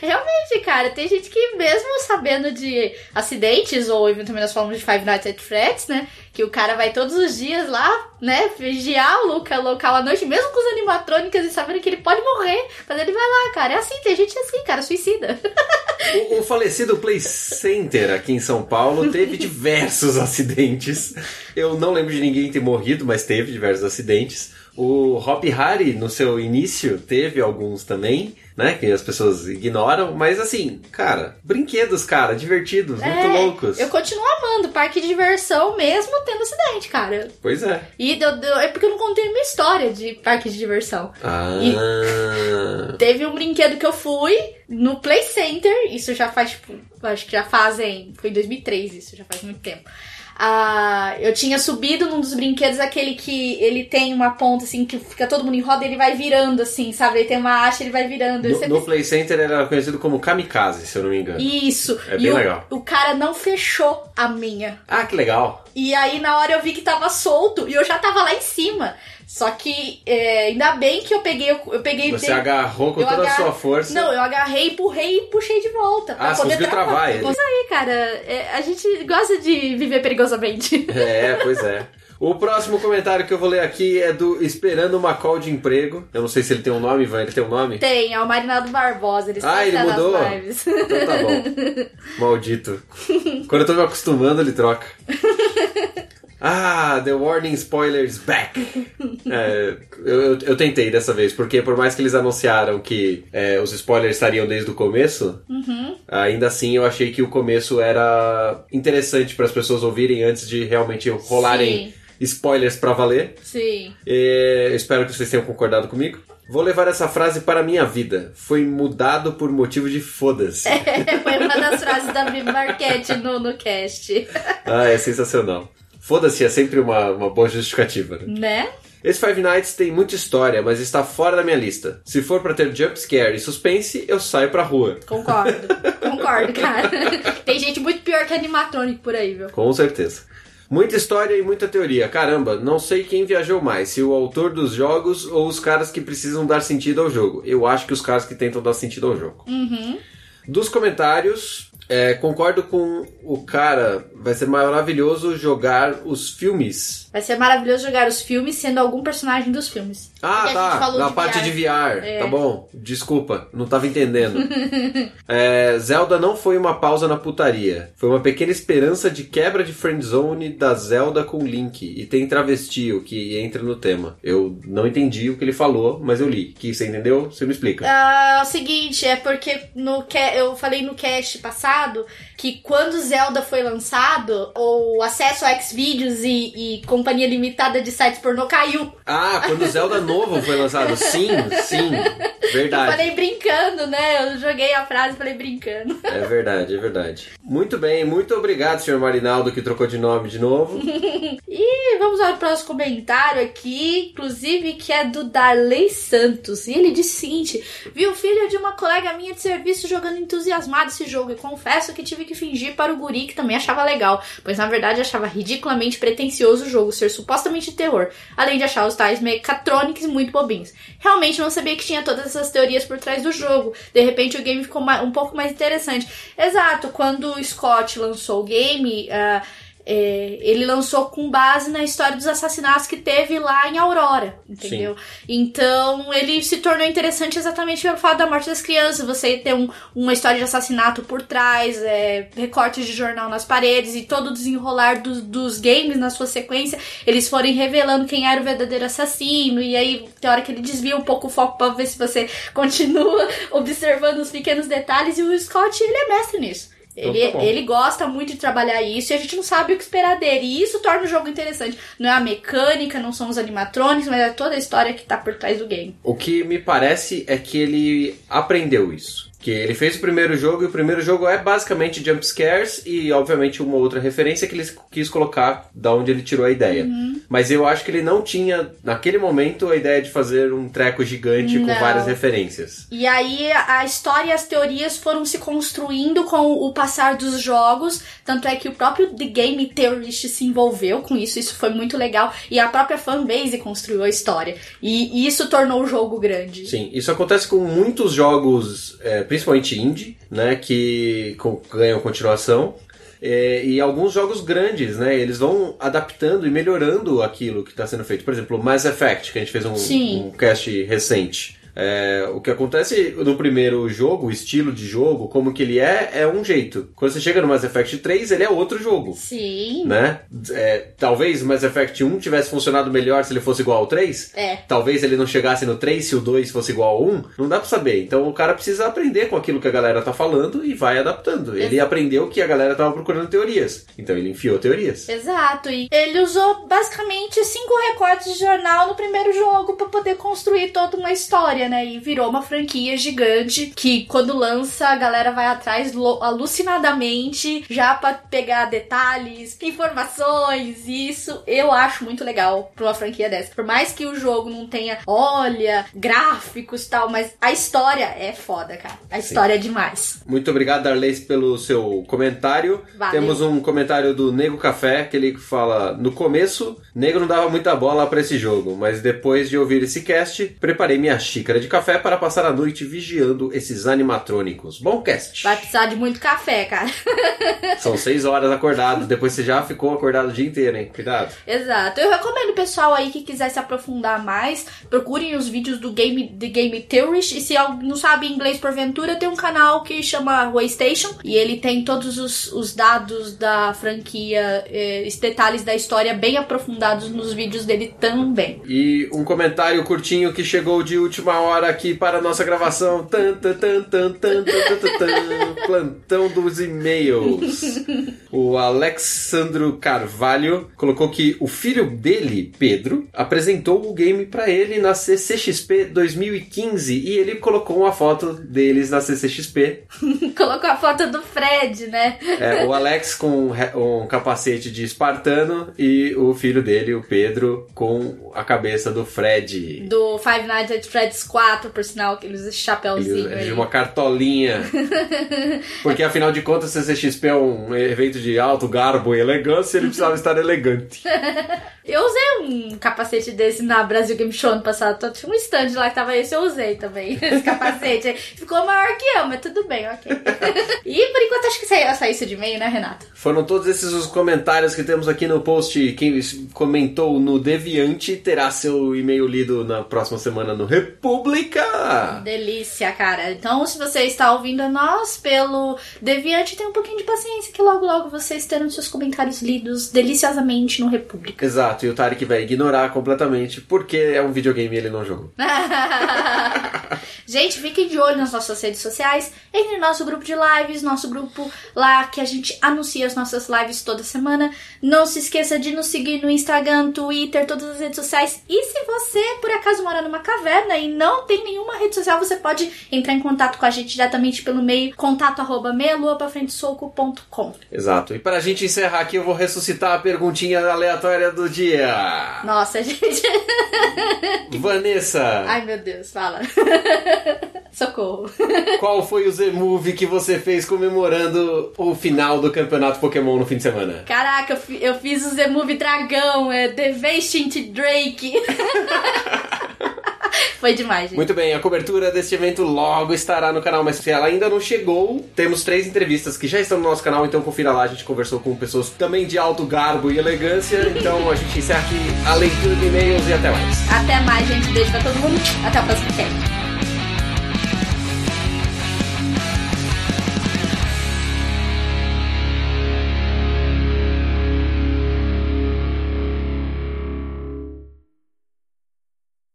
Realmente, cara, tem gente que mesmo sabendo de acidentes, ou eventualmente nós falamos de Five Nights at Freddy's, né? Que o cara vai todos os dias lá, né, vigiar o local, local à noite, mesmo com os animatrônicas e sabendo que ele pode morrer, mas ele vai lá, cara. É assim, tem gente assim, cara, suicida. <laughs> O, o falecido Play Center aqui em São Paulo teve diversos acidentes. Eu não lembro de ninguém ter morrido, mas teve diversos acidentes. O Hop Harry, no seu início, teve alguns também, né? Que as pessoas ignoram. Mas assim, cara, brinquedos, cara, divertidos, muito É, loucos. Eu continuo amando parque de diversão mesmo tendo acidente, cara. Pois é. E eu- eu- é porque eu não contei minha história de parque de diversão. Ah. Teve um brinquedo que eu fui no Play Center, isso já faz, tipo, acho que já fazem. Foi em 2003, isso já faz muito tempo. Ah, eu tinha subido num dos brinquedos, aquele que ele tem uma ponta assim, que fica todo mundo em roda e ele vai virando assim, sabe? Ele tem uma haste, ele vai virando. No, sempre no Play Center era conhecido como Kamikaze, se eu não me engano. Isso. É e bem o, legal. o cara não fechou a minha. Ah, que legal. E aí na hora eu vi que tava solto e eu já tava lá em cima. Só que é, ainda bem que eu peguei, eu, eu peguei Você dele- agarrou com toda a agar- sua força. Não, eu agarrei, empurrei e puxei de volta. Ah, você poder conseguiu travar ele. Isso aí, cara. é, a gente gosta de viver perigosamente. É, pois é. <laughs> O próximo comentário que eu vou ler aqui é do Esperando uma call de emprego. Eu não sei se ele tem um nome, Ivan. Ele tem um nome? Tem, é o Marinaldo Barbosa, ele Ah, ele mudou? Então tá bom. <laughs> Maldito. Quando eu tô me acostumando, ele troca. <laughs> Ah, The Warning Spoilers Back. É, eu, eu, tentei dessa vez, porque por mais que eles anunciaram que é, os spoilers estariam desde o começo, ainda assim eu achei que o começo era interessante para as pessoas ouvirem antes de realmente rolarem Sim. Spoilers pra valer. Sim. E espero que vocês tenham concordado comigo. Vou levar essa frase para a minha vida. Foi mudado por motivo de foda-se. Foi uma das frases da Vivi Marquette no, no cast. Ah, é sensacional. Foda-se é sempre uma, uma boa justificativa. Né? Né? Esse Five Nights tem muita história, mas está fora da minha lista. Se for pra ter jump scare e suspense, eu saio pra rua. Concordo. <laughs> Concordo, cara. Tem gente muito pior que animatrônico por aí, viu? Com certeza. Muita história e muita teoria. Caramba, não sei quem viajou mais, se o autor dos jogos ou os caras que precisam dar sentido ao jogo. Eu acho que os caras que tentam dar sentido ao jogo. Dos comentários, é, concordo com o cara. Vai ser maravilhoso jogar os filmes. Vai ser maravilhoso jogar os filmes sendo algum personagem dos filmes. Ah, Porque tá. Na de parte VR. de VR. É. Tá bom. Desculpa, não tava entendendo. <laughs> É, Zelda não foi uma pausa na putaria. Foi uma pequena esperança de quebra de friendzone da Zelda com Link. E tem travesti, o que entra no tema. Eu não entendi o que ele falou, mas eu li. Que você entendeu? Você me explica. Ah, o seguinte, é porque no ca- eu falei no cast passado que quando Zelda foi lançado, o acesso a Xvideos e, e companhia limitada de sites pornô caiu. Ah, quando Zelda novo foi lançado. Sim, sim. Eu Verdade. falei brincando, né? Eu joguei a frase e falei brincando. É verdade, é verdade. Muito bem, muito obrigado, senhor Marinaldo, que trocou de nome de novo. <laughs> E vamos ao próximo comentário aqui, inclusive que é do Darley Santos. E ele disse o seguinte: Vi o filho de uma colega minha de serviço jogando entusiasmado esse jogo e confesso que tive que fingir para o guri que também achava legal, pois na verdade achava ridiculamente pretencioso o jogo ser supostamente terror, além de achar os tais mecatrônicos muito bobinhos. Realmente não sabia que tinha todas essas teorias por trás do jogo. De repente o game ficou um pouco mais interessante. Exato, quando o Scott lançou o game. ah, é, ele lançou com base na história dos assassinatos que teve lá em Aurora, entendeu? Então ele se tornou interessante exatamente pelo fato da morte das crianças, você ter um, uma história de assassinato por trás, é, recortes de jornal nas paredes e todo o desenrolar dos, dos games na sua sequência, eles forem revelando quem era o verdadeiro assassino, e aí tem hora que ele desvia um pouco o foco pra ver se você <laughs> continua observando os pequenos detalhes, e o Scott, ele é mestre nisso. Ele, Então tá bom. ele gosta muito de trabalhar isso e a gente não sabe o que esperar dele. E isso torna o jogo interessante. Não é a mecânica, não são os animatrônicos, mas é toda a história que tá por trás do game. O que me parece é que ele aprendeu isso. Que ele fez o primeiro jogo e o primeiro jogo é basicamente jump scares e, obviamente, uma outra referência que ele quis colocar da onde ele tirou a ideia. Uhum. Mas eu acho que ele não tinha, naquele momento, a ideia de fazer um treco gigante com Não. várias referências. E aí a história e as teorias foram se construindo com o passar dos jogos. Tanto é que o próprio The Game Theorist se envolveu com isso. Isso foi muito legal. E a própria fanbase construiu a história. E isso tornou o jogo grande. Sim, isso acontece com muitos jogos, é, principalmente indie, né, que ganham continuação. É, e alguns jogos grandes, né? Eles vão adaptando e melhorando aquilo que está sendo feito. Por exemplo, Mass Effect, que a gente fez um, um cast recente. É, o que acontece no primeiro jogo, o estilo de jogo, como que ele é, é um jeito. Quando você chega no Mass Effect 3, ele é outro jogo Sim. né? É, talvez o Mass Effect 1 tivesse funcionado melhor se ele fosse igual ao 3. É. Talvez ele não chegasse no 3 se o 2 fosse igual ao 1. Não dá pra saber. Então o cara precisa aprender com aquilo que a galera tá falando e vai adaptando. Ele aprendeu que a galera tava procurando teorias. Então ele enfiou teorias. Exato, e ele usou basicamente cinco recortes de jornal no primeiro jogo pra poder construir toda uma história, né? E virou uma franquia gigante que quando lança a galera vai atrás alucinadamente já pra pegar detalhes, informações. Isso eu acho muito legal pra uma franquia dessa. Por mais que o jogo não tenha, olha, gráficos e tal, mas a história é foda, cara. A história é demais. Muito obrigado, Darleis, pelo seu comentário. Valeu. Temos um comentário do Nego Café, que ele fala: No começo, Nego não dava muita bola pra esse jogo, mas depois de ouvir esse cast, preparei minha xícara de café para passar a noite vigiando esses animatrônicos. Bom cast. Vai precisar de muito café, cara. <laughs> São seis horas acordado, depois você já ficou acordado o dia inteiro, hein? Cuidado. Exato. Eu recomendo o pessoal aí que quiser se aprofundar mais, procurem os vídeos do Game The Game Theorist. E se não sabe inglês porventura, tem um canal que chama Waystation. E ele tem todos os, os dados da franquia, eh, os detalhes da história bem aprofundados nos vídeos dele também. E um comentário curtinho que chegou de última hora aqui para a nossa gravação. Tan, tan, tan, tan, tan, tan, tan, Plantão dos e-mails. O Alexandro Carvalho colocou que o filho dele, Pedro, apresentou o game para ele na CCXP 2015 e ele colocou uma foto deles na CCXP. <laughs> colocou a foto do Fred, né? É, o Alex com um capacete de espartano e o filho dele, o Pedro, com a cabeça do Fred. Do Five Nights at Freddy's 4, por sinal, que ele usa esse Ele uma cartolinha. <laughs> Porque afinal de contas, CCXP é um evento de alto garbo e elegância, ele precisava estar elegante. <laughs> Eu usei um capacete desse na Brasil Game Show ano passado. Tinha um stand lá que tava esse, eu usei também. <laughs> Esse capacete. Ficou maior que eu, mas tudo bem, ok. e por enquanto acho que saiu só isso de meio, né, Renato? Foram todos esses os comentários que temos aqui no post. Quem comentou no Deviante terá seu e-mail lido na próxima semana no República. Delícia, cara. Então, se você está ouvindo a nós pelo Deviante, tenha um pouquinho de paciência que logo, logo vocês terão seus comentários lidos deliciosamente no República. Exato, e o Tarek vai ignorar completamente porque é um videogame e ele não jogou. <laughs> gente, fiquem de olho nas nossas redes sociais. Entre no nosso grupo de lives, nosso grupo lá que a gente anuncia as nossas lives toda semana. Não se esqueça de nos seguir no Instagram, Twitter, todas as redes sociais. E se você, por acaso, mora numa caverna e não tem nenhuma rede social, você pode entrar em contato com a gente diretamente pelo e-mail contato arroba meialuapafrentesoco.com. Exato. E para a gente encerrar aqui, eu vou ressuscitar a perguntinha aleatória do dia. Nossa, <laughs> gente. Vanessa, Ai, meu Deus, fala. <laughs> Socorro. qual foi o Z-Move que você fez comemorando o final do campeonato Pokémon no fim de semana? Caraca, eu, fi- eu fiz o Z-Move Dragão, é The Vacant Drake. <laughs> Foi demais, gente. Muito bem, a cobertura deste evento logo estará no canal, mas se ela ainda não chegou, temos três entrevistas que já estão no nosso canal, então confira lá. A gente conversou com pessoas também de alto garbo e elegância. Então a gente encerra aqui a leitura de e-mails e até mais. Até mais, gente. Beijo pra todo mundo. Até o próximo cast.